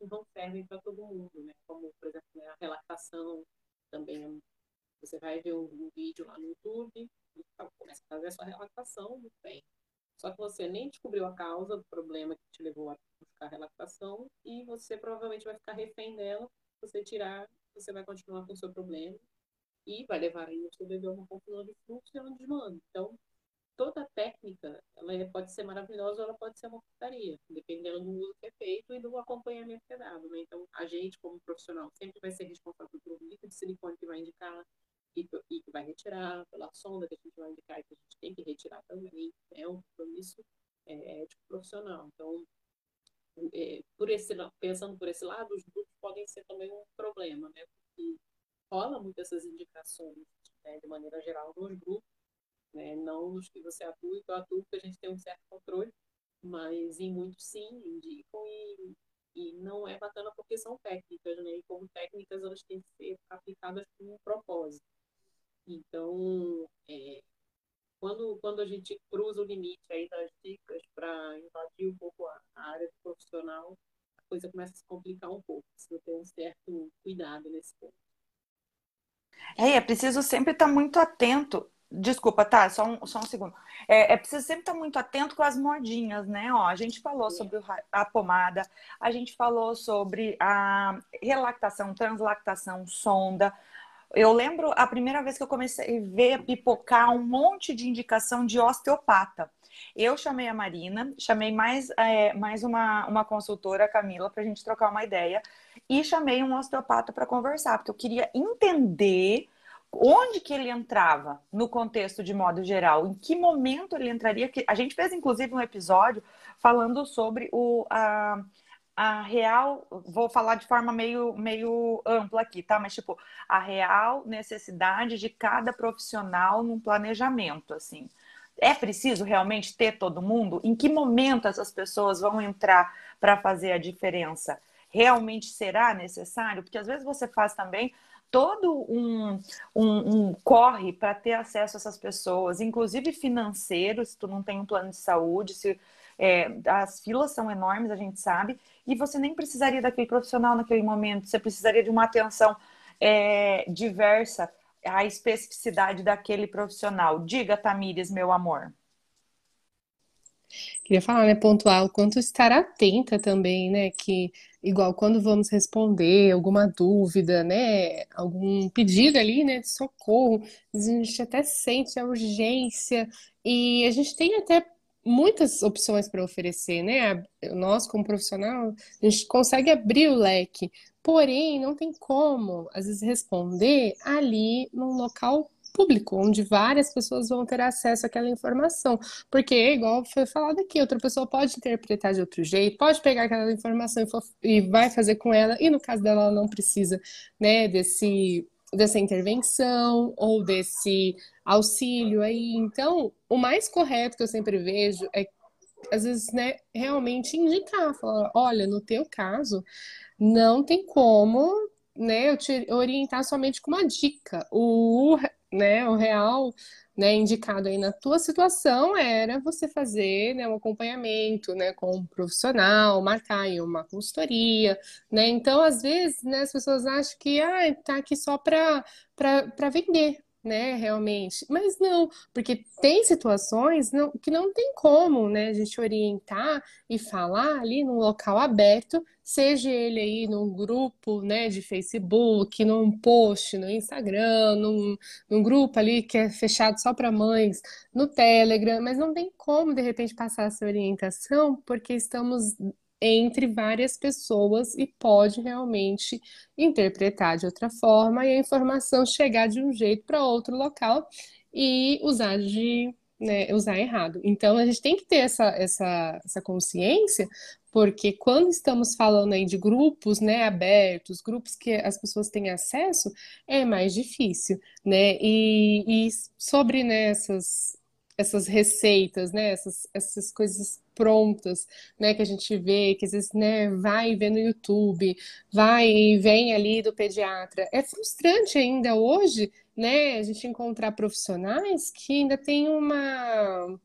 não servem para todo mundo, né? Como, por exemplo, né, a relatação também. Você vai ver um, vídeo lá no YouTube e começa a fazer a sua relatação, muito bem. Só que você nem descobriu a causa do problema que te levou a buscar a relatação e você provavelmente vai ficar refém dela você tirar, você vai continuar com o seu problema e vai levar aí seu bebê a uma confusão de fluxo e ela desmanda. Então, toda técnica, ela pode ser maravilhosa ou ela pode ser uma putaria, dependendo do uso que é feito e do acompanhamento que é dado. Né? Então, a gente, como profissional, sempre vai ser responsável pelo líquido de silicone que vai indicar e, e que vai retirar, pela sonda que a gente vai indicar e que a gente tem que retirar também. É um compromisso é, ético profissional. Então, é, por esse, pensando por esse lado, os grupos podem ser também um problema, né? Porque rola muitas essas indicações né, de maneira geral nos grupos, né? não nos que você atua e que eu atuo, porque a gente tem um certo controle, mas em muitos sim indicam e, e não é bacana porque são técnicas, né? E como técnicas elas têm que ser aplicadas com um propósito. Então, é, quando, quando a gente cruza o limite aí das dicas para invadir um pouco a, a área profissional, a coisa começa a se complicar um pouco. Precisa ter um certo cuidado nesse ponto. É, é preciso sempre estar muito atento. Desculpa, tá? Só um, só um segundo. É, é preciso sempre estar muito atento com as modinhas, né? Ó, a gente falou sobre a pomada, a gente falou sobre a relactação, translactação, sonda, eu lembro a primeira vez que eu comecei a ver pipocar um monte de indicação de osteopata. Eu chamei a Marina, chamei mais, é, mais uma, uma consultora, a Camila, para a gente trocar uma ideia, e chamei um osteopata para conversar, porque eu queria entender onde que ele entrava no contexto de modo geral, em que momento ele entraria. A gente fez inclusive um episódio falando sobre o, a, a real, vou falar de forma meio, meio ampla aqui, tá? Mas, tipo, a real necessidade de cada profissional num planejamento, assim. É preciso realmente ter todo mundo? Em que momento essas pessoas vão entrar para fazer a diferença? Realmente será necessário? Porque às vezes você faz também todo um, um, um corre para ter acesso a essas pessoas, inclusive financeiro, se tu não tem um plano de saúde, se é, as filas são enormes, a gente sabe, e você nem precisaria daquele profissional naquele momento, você precisaria de uma atenção é, diversa à especificidade daquele profissional. Diga, Tamires, meu amor. Queria falar, né, pontuar o quanto estar atenta também, né, que igual quando vamos responder alguma dúvida, né, algum pedido ali, né, de socorro, a gente até sente a urgência e a gente tem até muitas opções para oferecer, né? Nós, como profissional, a gente consegue abrir o leque, porém, não tem como, às vezes, responder ali num local público, onde várias pessoas vão ter acesso àquela informação. Porque, igual foi falado aqui, outra pessoa pode interpretar de outro jeito, pode pegar aquela informação e, e vai fazer com ela, e no caso dela, ela não precisa, né, desse dessa intervenção ou desse auxílio aí. Então, o mais correto que eu sempre vejo é às vezes, né, realmente indicar, falar, olha, no teu caso, não tem como, né, eu te orientar somente com uma dica. O, né, o real né, indicado aí na tua situação era você fazer né, um acompanhamento né, com um profissional, marcar aí uma consultoria, né? Então, às vezes, né, as pessoas acham que ah, aqui só para vender, né, realmente. Mas não, porque tem situações não, que não tem como, né, a gente orientar e falar ali num local aberto, seja ele aí num grupo, né, de Facebook, num post no Instagram, num, num grupo ali que é fechado só para mães, no Telegram, mas não tem como, de repente, passar essa orientação, porque estamos entre várias pessoas e pode realmente interpretar de outra forma e a informação chegar de um jeito para outro local e usar de né, usar errado. Então a gente tem que ter essa, essa, essa consciência, porque quando estamos falando aí de grupos né, abertos, grupos que as pessoas têm acesso, é mais difícil, né? E, e sobre né, essas, essas receitas, né, essas, essas coisas prontas, né, que a gente vê, que às vezes, né, vai ver no YouTube, vai e vem ali do pediatra. É frustrante ainda hoje, né, a gente encontrar profissionais que ainda tem uma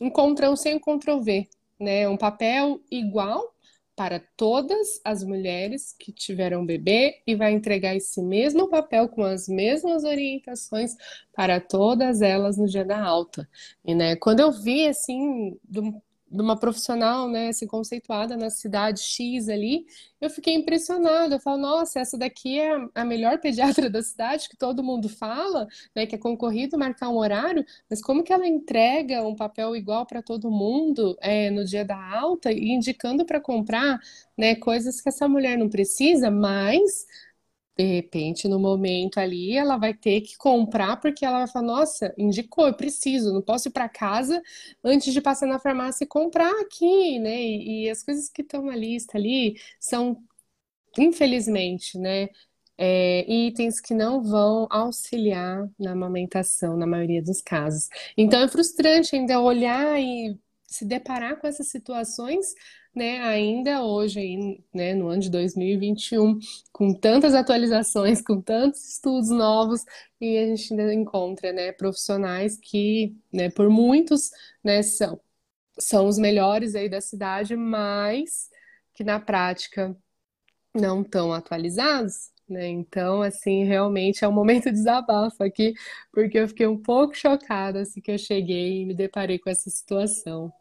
um Ctrl C e um Ctrl V, né, um papel igual para todas as mulheres que tiveram bebê e vai entregar esse mesmo papel com as mesmas orientações para todas elas no dia da alta. E né, quando eu vi assim, do de uma profissional, né, assim, conceituada na cidade X ali, eu fiquei impressionada. Eu falo, nossa, essa daqui é a melhor pediatra da cidade, que todo mundo fala, né, que é concorrido marcar um horário, mas como que ela entrega um papel igual para todo mundo é, no dia da alta e indicando para comprar, né, coisas que essa mulher não precisa, mas de repente, no momento ali, ela vai ter que comprar porque ela vai falar: Nossa, indicou, eu preciso, não posso ir para casa antes de passar na farmácia e comprar aqui, né? E, e as coisas que estão na lista ali são, infelizmente, né? É, itens que não vão auxiliar na amamentação, na maioria dos casos. Então é frustrante ainda olhar e se deparar com essas situações né, ainda hoje, aí, né, no ano de 2021, com tantas atualizações, com tantos estudos novos, e a gente ainda encontra, né, profissionais que, né, por muitos, né, são, são os melhores aí da cidade, mas que na prática não estão atualizados, né? Então, assim, realmente é um momento de desabafo aqui, porque eu fiquei um pouco chocada assim que eu cheguei e me deparei com essa situação.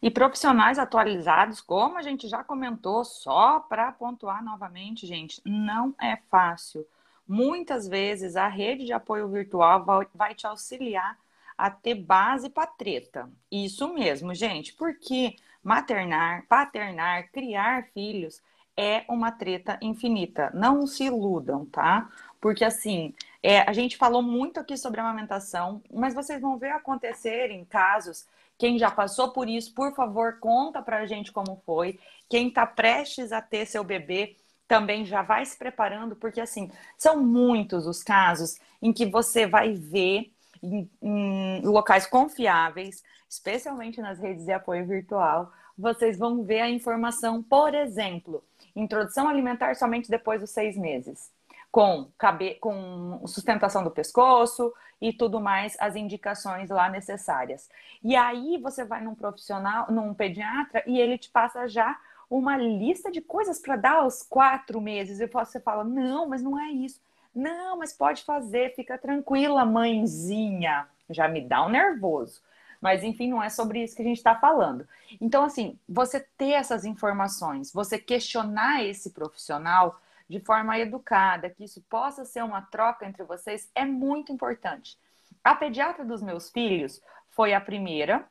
E profissionais atualizados, como a gente já comentou, só para pontuar novamente, gente, não é fácil. Muitas vezes a rede de apoio virtual vai te auxiliar a ter base para treta. Isso mesmo, gente, porque maternar, paternar, criar filhos é uma treta infinita. Não se iludam, tá? Porque assim, é, a gente falou muito aqui sobre amamentação, mas vocês vão ver acontecer em casos quem já passou por isso, por favor, conta pra gente como foi. Quem está prestes a ter seu bebê também já vai se preparando, porque assim, são muitos os casos em que você vai ver em, em locais confiáveis, especialmente nas redes de apoio virtual, vocês vão ver a informação, por exemplo, introdução alimentar somente depois dos seis meses com, cabe... com sustentação do pescoço e tudo mais, as indicações lá necessárias. E aí você vai num profissional, num pediatra, e ele te passa já uma lista de coisas para dar aos quatro meses. E você fala, não, mas não é isso. Não, mas pode fazer, fica tranquila, mãezinha. Já me dá um nervoso. Mas, enfim, não é sobre isso que a gente está falando. Então, assim, você ter essas informações, você questionar esse profissional de forma educada, que isso possa ser uma troca entre vocês, é muito importante. A pediatra dos meus filhos foi a primeira,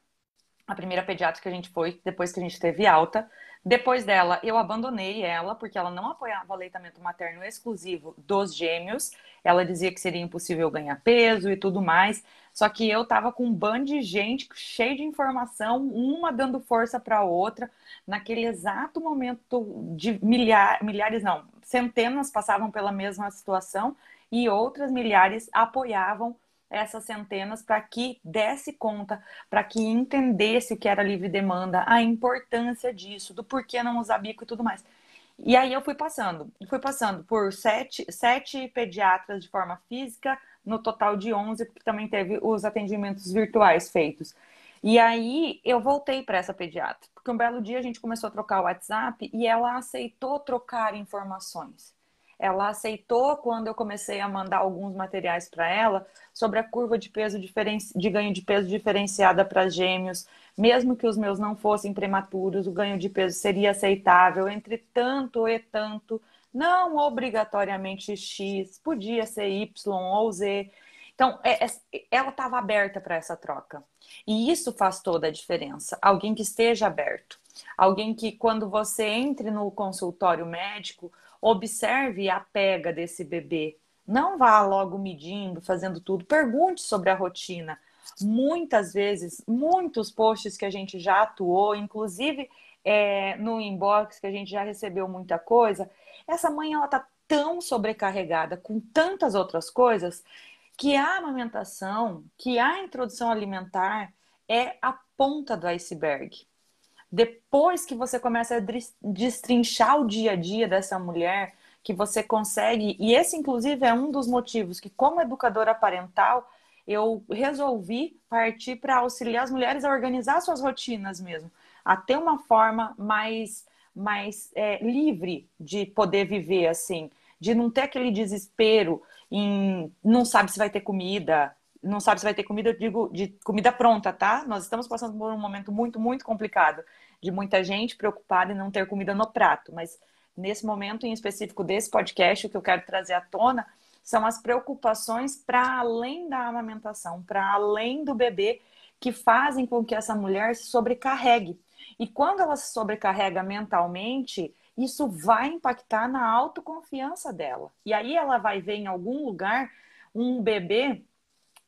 a primeira pediatra que a gente foi depois que a gente teve alta. Depois dela, eu abandonei ela, porque ela não apoiava o aleitamento materno exclusivo dos gêmeos. Ela dizia que seria impossível ganhar peso e tudo mais. Só que eu tava com um bando de gente cheio de informação, uma dando força para outra. Naquele exato momento de milhares, milhares não, centenas passavam pela mesma situação e outras milhares apoiavam essas centenas para que desse conta, para que entendesse o que era livre demanda, a importância disso, do porquê não usar bico e tudo mais. E aí eu fui passando, fui passando por sete, sete pediatras de forma física, no total de 11, porque também teve os atendimentos virtuais feitos. E aí eu voltei para essa pediatra, porque um belo dia a gente começou a trocar o WhatsApp e ela aceitou trocar informações. Ela aceitou quando eu comecei a mandar alguns materiais para ela sobre a curva de peso de ganho de peso diferenciada para gêmeos, mesmo que os meus não fossem prematuros, o ganho de peso seria aceitável entre tanto e tanto, não obrigatoriamente X, podia ser Y ou Z. Então, é, é, ela estava aberta para essa troca. E isso faz toda a diferença. Alguém que esteja aberto. Alguém que, quando você entre no consultório médico, observe a pega desse bebê. Não vá logo medindo, fazendo tudo. Pergunte sobre a rotina. Muitas vezes, muitos posts que a gente já atuou, inclusive é, no inbox, que a gente já recebeu muita coisa, essa mãe ela tá tão sobrecarregada com tantas outras coisas que a amamentação, que a introdução alimentar é a ponta do iceberg. Depois que você começa a destrinchar o dia a dia dessa mulher, que você consegue, e esse inclusive é um dos motivos que, como educadora parental, eu resolvi partir para auxiliar as mulheres a organizar suas rotinas mesmo, a ter uma forma mais, mais é, livre de poder viver assim, de não ter aquele desespero em não sabe se vai ter comida, não sabe se vai ter comida, eu digo de comida pronta, tá? Nós estamos passando por um momento muito, muito complicado, de muita gente preocupada em não ter comida no prato, mas nesse momento em específico desse podcast, o que eu quero trazer à tona são as preocupações para além da amamentação, para além do bebê, que fazem com que essa mulher se sobrecarregue. E quando ela se sobrecarrega mentalmente, isso vai impactar na autoconfiança dela. E aí ela vai ver em algum lugar um bebê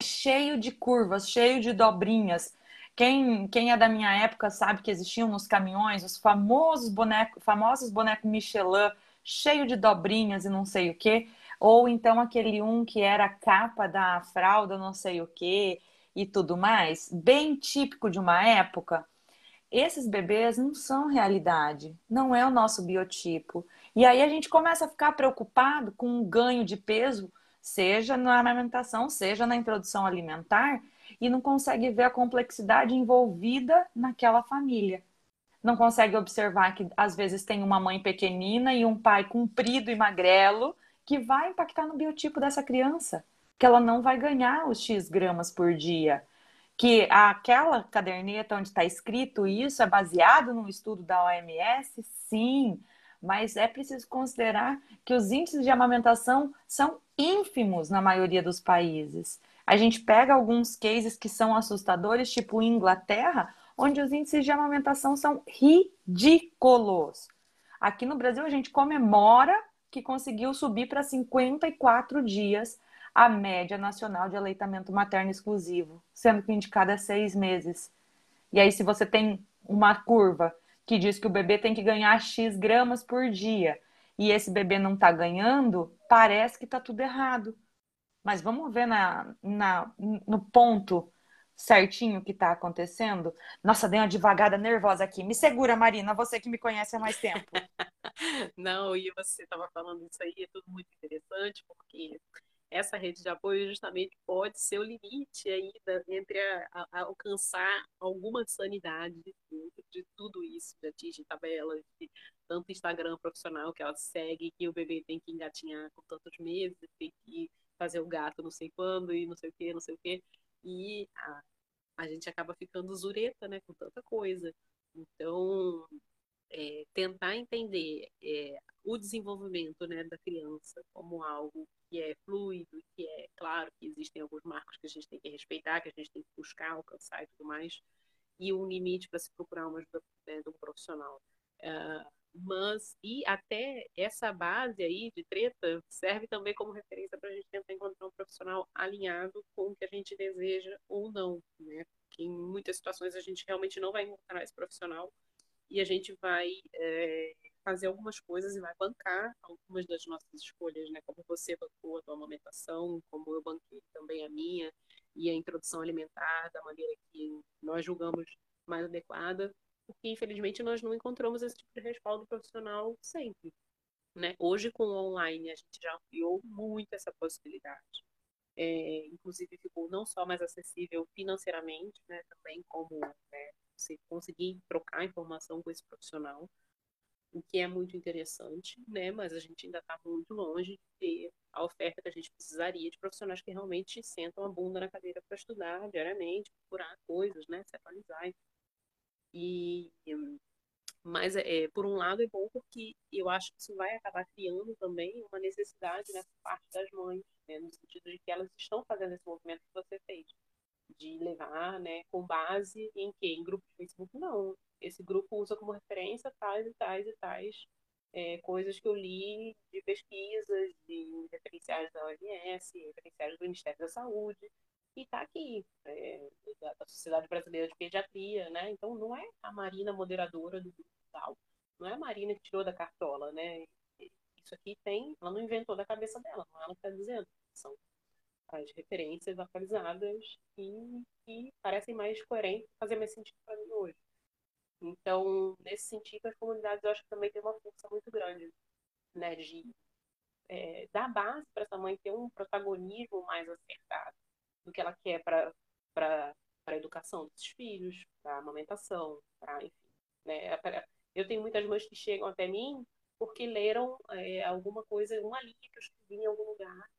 cheio de curvas, cheio de dobrinhas. Quem, quem é da minha época sabe que existiam nos caminhões os famosos bonecos, famosos bonecos Michelin, cheio de dobrinhas e não sei o quê. Ou então aquele um que era a capa da fralda, não sei o quê, e tudo mais, bem típico de uma época. Esses bebês não são realidade, não é o nosso biotipo. E aí a gente começa a ficar preocupado com o ganho de peso seja na amamentação, seja na introdução alimentar, e não consegue ver a complexidade envolvida naquela família. Não consegue observar que às vezes tem uma mãe pequenina e um pai comprido e magrelo, que vai impactar no biotipo dessa criança, que ela não vai ganhar os X gramas por dia. Que aquela caderneta onde está escrito isso é baseado num estudo da OMS? Sim, mas é preciso considerar que os índices de amamentação são ínfimos na maioria dos países. A gente pega alguns cases que são assustadores, tipo Inglaterra, onde os índices de amamentação são ridículos. Aqui no Brasil, a gente comemora que conseguiu subir para 54 dias a média nacional de aleitamento materno exclusivo, sendo que indicada é seis meses. E aí, se você tem uma curva que diz que o bebê tem que ganhar X gramas por dia e esse bebê não está ganhando, parece que está tudo errado. Mas vamos ver na, na, no ponto certinho que está acontecendo. Nossa, dei uma devagada nervosa aqui. Me segura, Marina, você que me conhece há mais tempo. Não, e você estava falando isso aí, é tudo muito interessante, porque essa rede de apoio justamente pode ser o limite ainda entre a, a, a alcançar alguma sanidade de tudo isso, de atingir tabelas, de tanto Instagram profissional que ela segue, que o bebê tem que engatinhar com tantos meses, tem que fazer o gato não sei quando e não sei o que, não sei o que. E a, a gente acaba ficando zureta, né, com tanta coisa. Então, é, tentar entender é, o desenvolvimento né, da criança como algo que é fluido, que é claro que existem alguns marcos que a gente tem que respeitar, que a gente tem que buscar, alcançar e tudo mais, e um limite para se procurar uma ajuda né, de um profissional. Uh, mas, e até essa base aí de treta serve também como referência para a gente tentar encontrar um profissional alinhado com o que a gente deseja ou não, né? Que em muitas situações a gente realmente não vai encontrar esse profissional e a gente vai é, fazer algumas coisas e vai bancar algumas das nossas escolhas, né? Como você bancou a tua amamentação, como eu banquei também a minha e a introdução alimentar da maneira que nós julgamos mais adequada porque infelizmente nós não encontramos esse tipo de respaldo profissional sempre. Né? Hoje, com o online, a gente já ampliou muito essa possibilidade. É, inclusive, ficou não só mais acessível financeiramente, né, também como né, você conseguir trocar informação com esse profissional, o que é muito interessante, né? Mas a gente ainda está muito longe de ter a oferta que a gente precisaria de profissionais que realmente sentam a bunda na cadeira para estudar diariamente, procurar coisas, né? Se atualizar. E, mas, é, por um lado, é bom porque eu acho que isso vai acabar criando também uma necessidade nessa parte das mães, né, no sentido de que elas estão fazendo esse movimento que você fez, de levar, né, com base em quê? Em grupo de Facebook? Não. Esse grupo usa como referência tais e tais e tais é, coisas que eu li de pesquisas, de referenciais da OMS, referenciais do Ministério da Saúde, e está aqui, é, da, Sociedade Brasileira de Pediatria, né? Então não é a Marina moderadora do grupo tal, não é a Marina que tirou da cartola, né? Isso aqui tem, ela não inventou da cabeça dela, não é ela que está dizendo, são as referências atualizadas e que parecem mais coerentes, fazer mais sentido para mim hoje. Então, nesse sentido, as comunidades eu acho que também tem uma força muito grande, né, de é, dar base para essa mãe ter um protagonismo mais acertado do que ela quer para a educação desses filhos, para a amamentação, para, enfim. Né? Eu tenho muitas mães que chegam até mim porque leram é, alguma coisa, uma linha que eu escrevi em algum lugar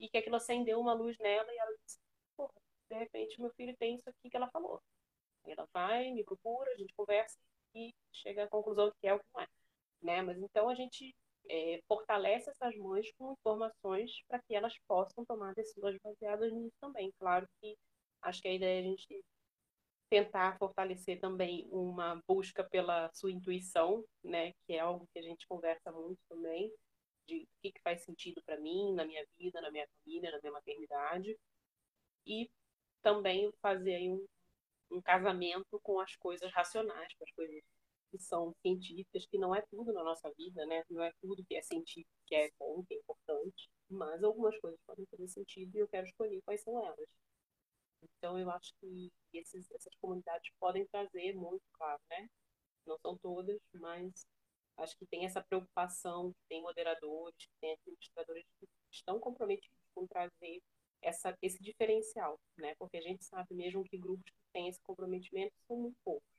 e que aquilo acendeu uma luz nela e ela disse, Pô, de repente meu filho tem isso aqui que ela falou. Ela vai, me procura, a gente conversa e chega à conclusão que é o que não é. Né? Mas então a gente é, fortalece essas mães com informações para que elas possam tomar decisões baseadas nisso também. Claro que acho que a ideia é a gente tentar fortalecer também uma busca pela sua intuição, né, que é algo que a gente conversa muito também, de o que, que faz sentido para mim, na minha vida, na minha família, na minha maternidade, e também fazer aí um, um casamento com as coisas racionais, com as coisas que são científicas, que não é tudo na nossa vida, né? Não é tudo que é científico que é bom, que é importante, mas algumas coisas podem fazer sentido e eu quero escolher quais são elas. Então, eu acho que esses, essas comunidades podem trazer muito, claro, né? Não são todas, mas acho que tem essa preocupação, tem moderadores, tem administradores que estão comprometidos com trazer essa, esse diferencial, né? Porque a gente sabe mesmo que grupos que têm esse comprometimento são muito poucos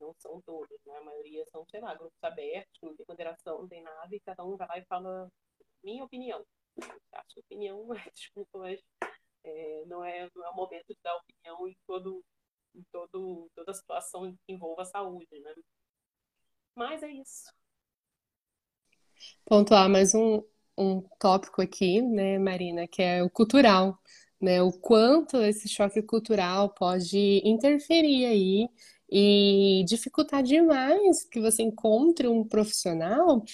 não são todos, né? A maioria são, sei lá, grupos abertos, não tem moderação, não tem nada, e cada um vai lá e fala minha opinião. A sua opinião, desculpa, mas é, não, é, não é o momento de dar opinião em, todo, em todo, toda situação que envolva a saúde, né? Mas é isso. Pontuar mais um, um tópico aqui, né, Marina, que é o cultural, né? O quanto esse choque cultural pode interferir aí e dificultar demais que você encontre um profissional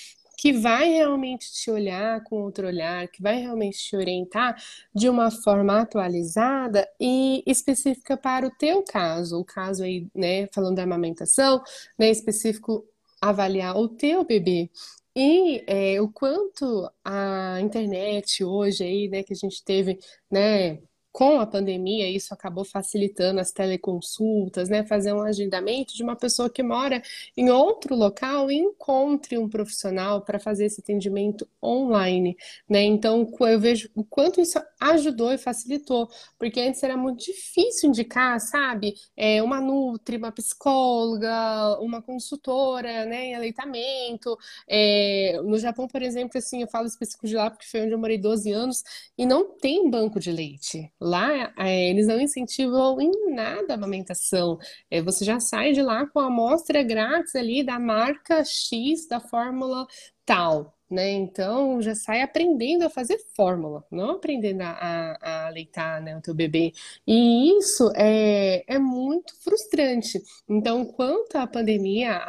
que vai realmente te olhar com outro olhar, que vai realmente te orientar de uma forma atualizada e específica para o teu caso, o caso aí, né, falando da amamentação, né, específico avaliar o teu bebê. E é, o quanto a internet hoje aí, né, que a gente teve, né, com a pandemia, isso acabou facilitando as teleconsultas, né? Fazer um agendamento de uma pessoa que mora em outro local e encontre um profissional para fazer esse atendimento online, né? Então, eu vejo o quanto isso ajudou e facilitou, porque antes era muito difícil indicar, sabe? É, uma nutri, uma psicóloga, uma consultora, né? Em aleitamento. É, no Japão, por exemplo, assim, eu falo específico de lá porque foi onde eu morei 12 anos e não tem banco de leite. Lá, é, eles não incentivam em nada a amamentação. É, você já sai de lá com a amostra grátis ali da marca X da fórmula tal. Né? Então já sai aprendendo a fazer fórmula, não aprendendo a, a, aleitar né, o teu bebê. E isso é, é muito frustrante. Então, quanto à pandemia,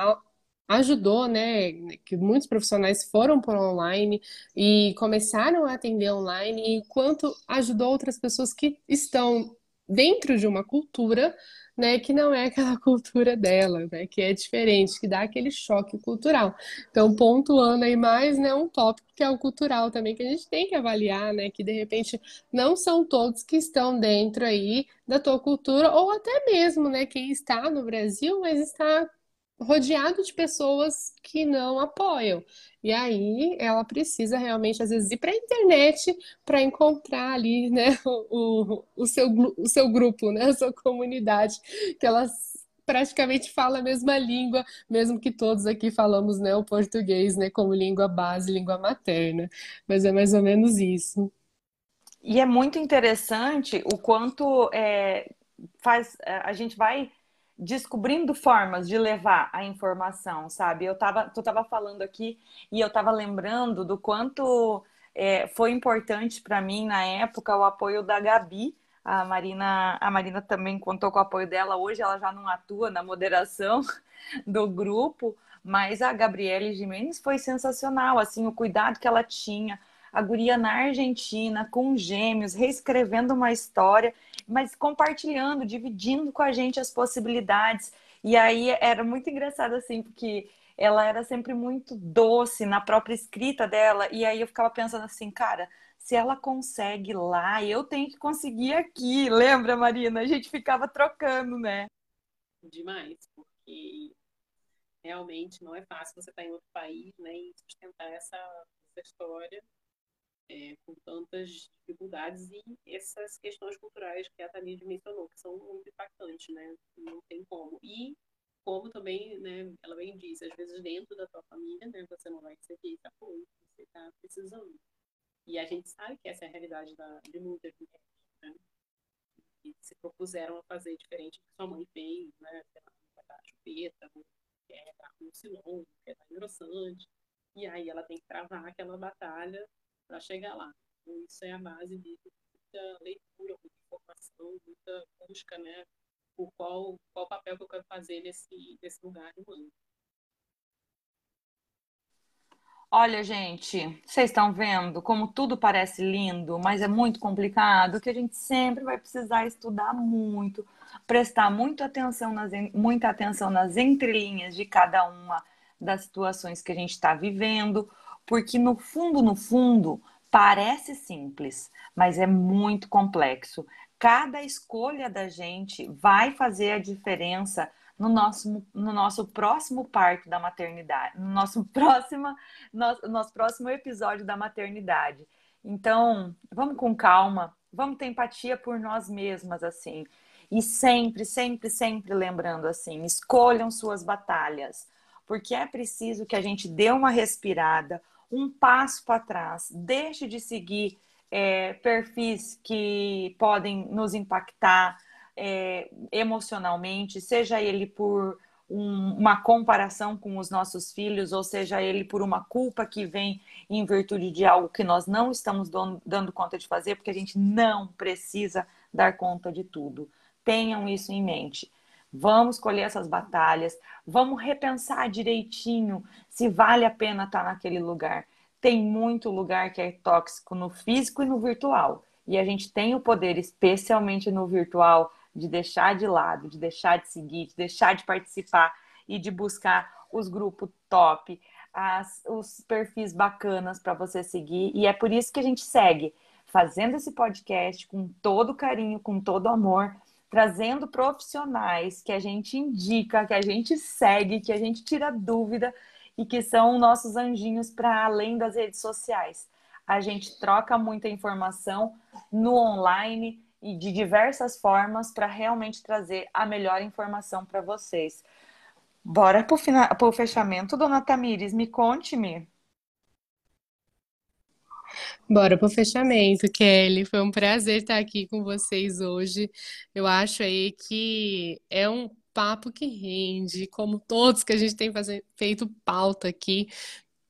ajudou, né, que muitos profissionais foram por online e começaram a atender online, e quanto ajudou outras pessoas que estão dentro de uma cultura, né, que não é aquela cultura dela, né, que é diferente, que dá aquele choque cultural. Então, pontuando aí mais, né, um tópico que é o cultural também, que a gente tem que avaliar, né, que de repente não são todos que estão dentro aí da tua cultura, ou até mesmo, né, quem está no Brasil, mas está rodeado de pessoas que não apoiam. E aí ela precisa realmente, às vezes, ir para a internet para encontrar ali né, o, o, seu, o seu grupo, né, a sua comunidade, que elas praticamente fala a mesma língua, mesmo que todos aqui falamos né, o português né, como língua base, língua materna. Mas é mais ou menos isso. E é muito interessante o quanto é, faz a gente vai descobrindo formas de levar a informação, sabe? Eu tava, tu tava falando aqui e eu tava lembrando do quanto é, foi importante para mim na época o apoio da Gabi. A Marina, a Marina também contou com o apoio dela. Hoje ela já não atua na moderação do grupo, mas a Gabriele Jimenez foi sensacional, assim, o cuidado que ela tinha. A guria na Argentina, com gêmeos, reescrevendo uma história mas compartilhando, dividindo com a gente as possibilidades. E aí era muito engraçado assim, porque ela era sempre muito doce na própria escrita dela. E aí eu ficava pensando assim, cara, se ela consegue lá, eu tenho que conseguir aqui. Lembra, Marina? A gente ficava trocando, né? Demais, porque realmente não é fácil você estar em outro país, né, e sustentar essa, essa história é, com tantas dificuldades e essas questões culturais que a Tamir mencionou, que são muito impactantes, né? Não tem como. E como também, né, ela bem disse, às vezes dentro da tua família, né, você não vai receber esse apoio que você está precisando. E a gente sabe que essa é a realidade da, de muitas mulheres, né? Que se propuseram a fazer diferente do que sua mãe fez, né? Vai dar chupeta, quer dar silon, quer dar engrossante. E aí ela tem que travar aquela batalha para chegar lá. Então, isso é a base de muita leitura, muita informação, muita busca, né? Por qual, qual papel que eu quero fazer nesse, nesse lugar humano. Olha, gente, vocês estão vendo como tudo parece lindo, mas é muito complicado, que a gente sempre vai precisar estudar muito, prestar muito atenção nas, muita atenção nas entrelinhas de cada uma das situações que a gente está vivendo, porque no fundo, no fundo, parece simples, mas é muito complexo. Cada escolha da gente vai fazer a diferença no nosso, no nosso próximo parto da maternidade, no nosso próximo, nosso, nosso próximo episódio da maternidade. Então, vamos com calma, vamos ter empatia por nós mesmas, assim. E sempre, sempre, sempre lembrando assim: escolham suas batalhas, porque é preciso que a gente dê uma respirada, um passo para trás, deixe de seguir é, perfis que podem nos impactar é, emocionalmente, seja ele por um, uma comparação com os nossos filhos, ou seja ele por uma culpa que vem em virtude de algo que nós não estamos dando conta de fazer, porque a gente não precisa dar conta de tudo. Tenham isso em mente. Vamos escolher essas batalhas, vamos repensar direitinho se vale a pena estar naquele lugar. Tem muito lugar que é tóxico no físico e no virtual. E a gente tem o poder, especialmente no virtual, de deixar de lado, de deixar de seguir, de deixar de participar e de buscar os grupos top, as, os perfis bacanas para você seguir. E é por isso que a gente segue fazendo esse podcast com todo carinho, com todo amor, trazendo profissionais que a gente indica, que a gente segue, que a gente tira dúvida e que são nossos anjinhos para além das redes sociais. A gente troca muita informação no online e de diversas formas para realmente trazer a melhor informação para vocês. Bora para o fechamento, dona Tamires, me conte-me. Bora pro fechamento, Kelly. Foi um prazer estar aqui com vocês hoje. Eu acho aí que é um papo que rende, como todos que a gente tem feito pauta aqui.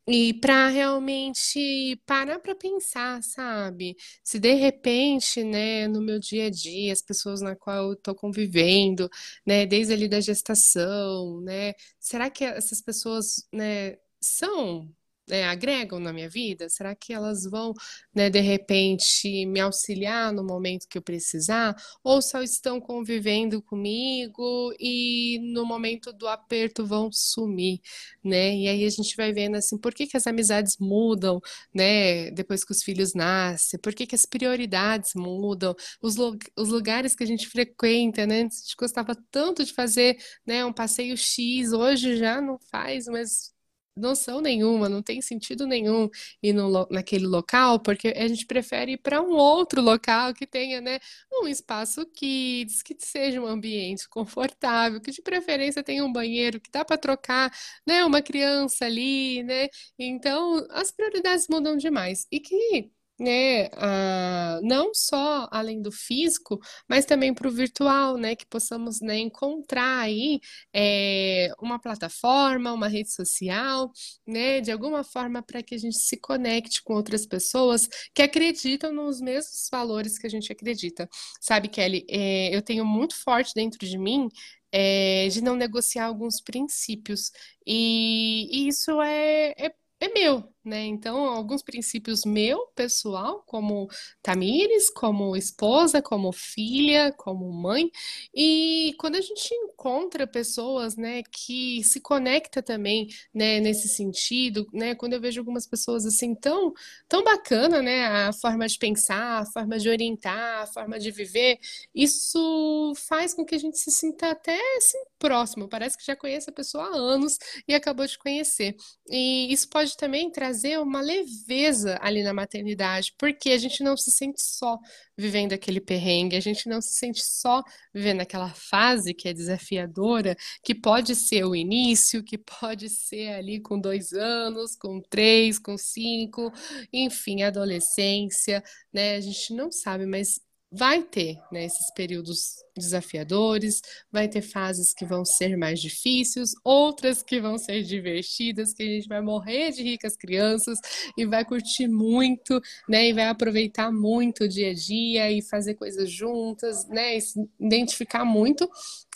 E para realmente parar para pensar, sabe? Se de repente, né, no meu dia a dia, as pessoas na qual eu estou convivendo, né, desde ali da gestação, né, será que essas pessoas, né, são né, agregam na minha vida? Será que elas vão, né, de repente, me auxiliar no momento que eu precisar? Ou só estão convivendo comigo e no momento do aperto vão sumir, né? E aí a gente vai vendo assim, por que que as amizades mudam, né, depois que os filhos nascem? Por que que as prioridades mudam? Os, os lugares que a gente frequenta, né? A gente gostava tanto de fazer, né, um passeio X, hoje já não faz, mas noção nenhuma, não tem sentido nenhum ir no, naquele local, porque a gente prefere ir para um outro local que tenha, né, um espaço kids, que seja um ambiente confortável, que de preferência tenha um banheiro que dá para trocar, né, uma criança ali, né? Então, as prioridades mudam demais. E que né, a, não só além do físico, mas também para o virtual, né, que possamos né, encontrar aí é, uma plataforma, uma rede social, né, de alguma forma para que a gente se conecte com outras pessoas que acreditam nos mesmos valores que a gente acredita. Sabe, Kelly, é, eu tenho muito forte dentro de mim é, de não negociar alguns princípios. E, e isso é, é, é meu, né? Então, alguns princípios meu, pessoal, como Tamires, como esposa, como filha, como mãe. E quando a gente encontra pessoas, né, que se conecta também, né, nesse sentido, né? Quando eu vejo algumas pessoas assim tão, tão bacana, né, a forma de pensar, a forma de orientar, a forma de viver, isso faz com que a gente se sinta até assim próximo. Parece que já conhece a pessoa há anos e acabou de conhecer. E isso pode também trazer trazer uma leveza ali na maternidade, porque a gente não se sente só vivendo aquele perrengue, a gente não se sente só vivendo aquela fase que é desafiadora, que pode ser o início, que pode ser ali com dois anos, com três, com cinco, enfim, adolescência, né? A gente não sabe, mas vai ter né, esses períodos desafiadores, vai ter fases que vão ser mais difíceis, outras que vão ser divertidas, que a gente vai morrer de ricas crianças e vai curtir muito, né, e vai aproveitar muito o dia a dia e fazer coisas juntas, né, e se identificar muito.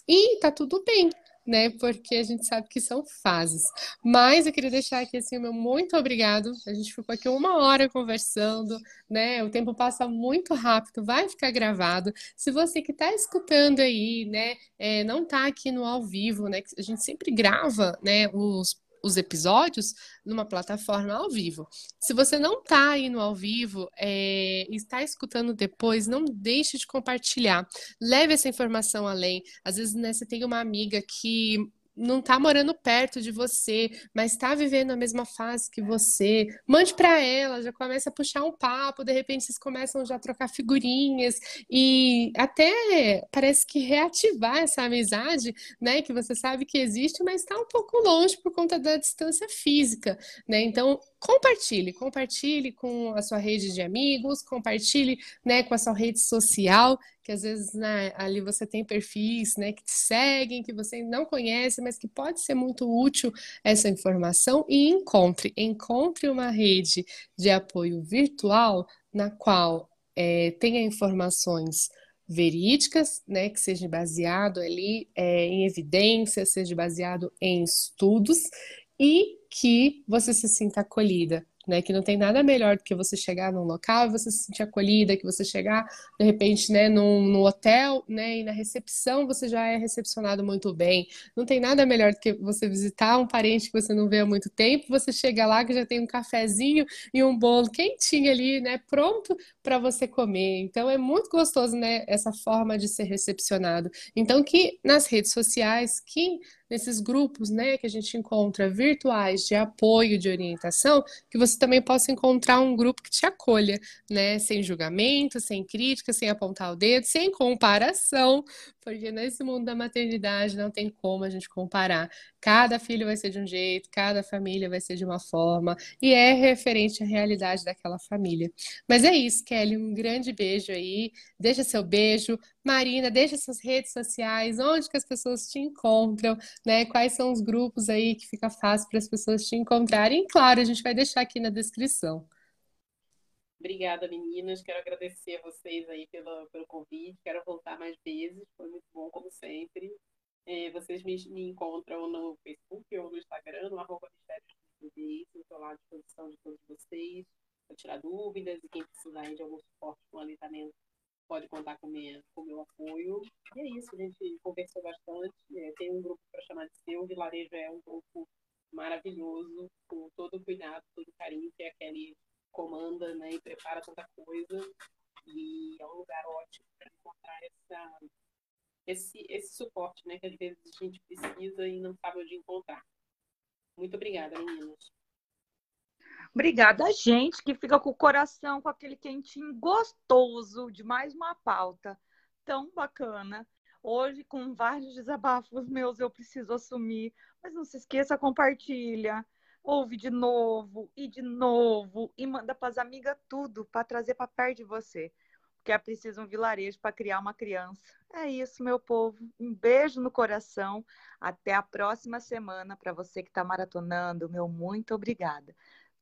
E tá tudo bem, né? Porque a gente sabe que são fases. Mas eu queria deixar aqui assim, meu muito obrigado. A gente ficou aqui uma hora conversando, né? O tempo passa muito rápido, vai ficar gravado. Se você que está escutando aí, né, é, não está aqui no ao vivo, né? A gente sempre grava, né, os os episódios numa plataforma ao vivo. Se você não está aí no ao vivo é, está escutando depois, não deixe de compartilhar. Leve essa informação além. Às vezes, né, você tem uma amiga que não está morando perto de você, mas está vivendo a mesma fase que você, mande para ela, já começa a puxar um papo, de repente vocês começam já a trocar figurinhas e até parece que reativar essa amizade, né, que você sabe que existe, mas está um pouco longe por conta da distância física, né? Então, compartilhe, compartilhe com a sua rede de amigos, compartilhe, né, com a sua rede social, que às vezes né, ali você tem perfis, né, que te seguem, que você não conhece, mas que pode ser muito útil essa informação e encontre, encontre uma rede de apoio virtual na qual é, tenha informações verídicas, né, que seja baseado ali é, em evidências, seja baseado em estudos e que você se sinta acolhida, né? Que não tem nada melhor do que você chegar num local e você se sentir acolhida, que você chegar, de repente, né, num, num hotel, né, e na recepção você já é recepcionado muito bem. Não tem nada melhor do que você visitar um parente que você não vê há muito tempo, você chega lá que já tem um cafezinho e um bolo quentinho ali, né, pronto para você comer. Então é muito gostoso, né, essa forma de ser recepcionado. Então que nas redes sociais, que nesses grupos, né, que a gente encontra virtuais de apoio, de orientação, que você também possa encontrar um grupo que te acolha, né, sem julgamento, sem crítica, sem apontar o dedo, sem comparação, porque nesse mundo da maternidade não tem como a gente comparar. Cada filho vai ser de um jeito, cada família vai ser de uma forma, e é referente à realidade daquela família. Mas é isso, Kelly, um grande beijo aí. Deixa seu beijo. Marina, deixa suas redes sociais, onde que as pessoas te encontram, né? Quais são os grupos aí que fica fácil para as pessoas te encontrarem. E, claro, a gente vai deixar aqui na descrição. Obrigada, meninas. Quero agradecer a vocês aí pelo, pelo convite. Quero voltar mais vezes. Foi muito bom, como sempre. É, vocês me, me, encontram no Facebook ou no Instagram, no arroba Estou lá à disposição de todos vocês para tirar dúvidas e quem precisar de algum suporte com aleitamento pode contar com, minha, com meu apoio. E é isso, a gente conversou bastante. É, tem um grupo para chamar de seu. Vilarejo é um grupo maravilhoso, com todo o cuidado, todo o carinho que a Kelly comanda né, e prepara tanta coisa. E é um lugar ótimo para encontrar essa, esse, esse suporte né, que às vezes a gente precisa e não sabe onde encontrar. Muito obrigada, meninas. Obrigada gente que fica com o coração com aquele quentinho gostoso de mais uma pauta tão bacana. Hoje, com vários desabafos meus, eu preciso assumir. Mas não se esqueça, compartilha ouve de novo e de novo e manda para as amigas tudo para trazer para perto de você. Porque é preciso um vilarejo para criar uma criança. É isso, meu povo. Um beijo no coração. Até a próxima semana. Para você que está maratonando, meu muito obrigada.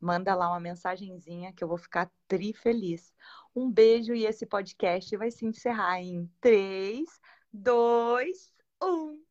Manda lá uma mensagenzinha que eu vou ficar tri feliz. Um beijo e esse podcast vai se encerrar em 3, 2, 1.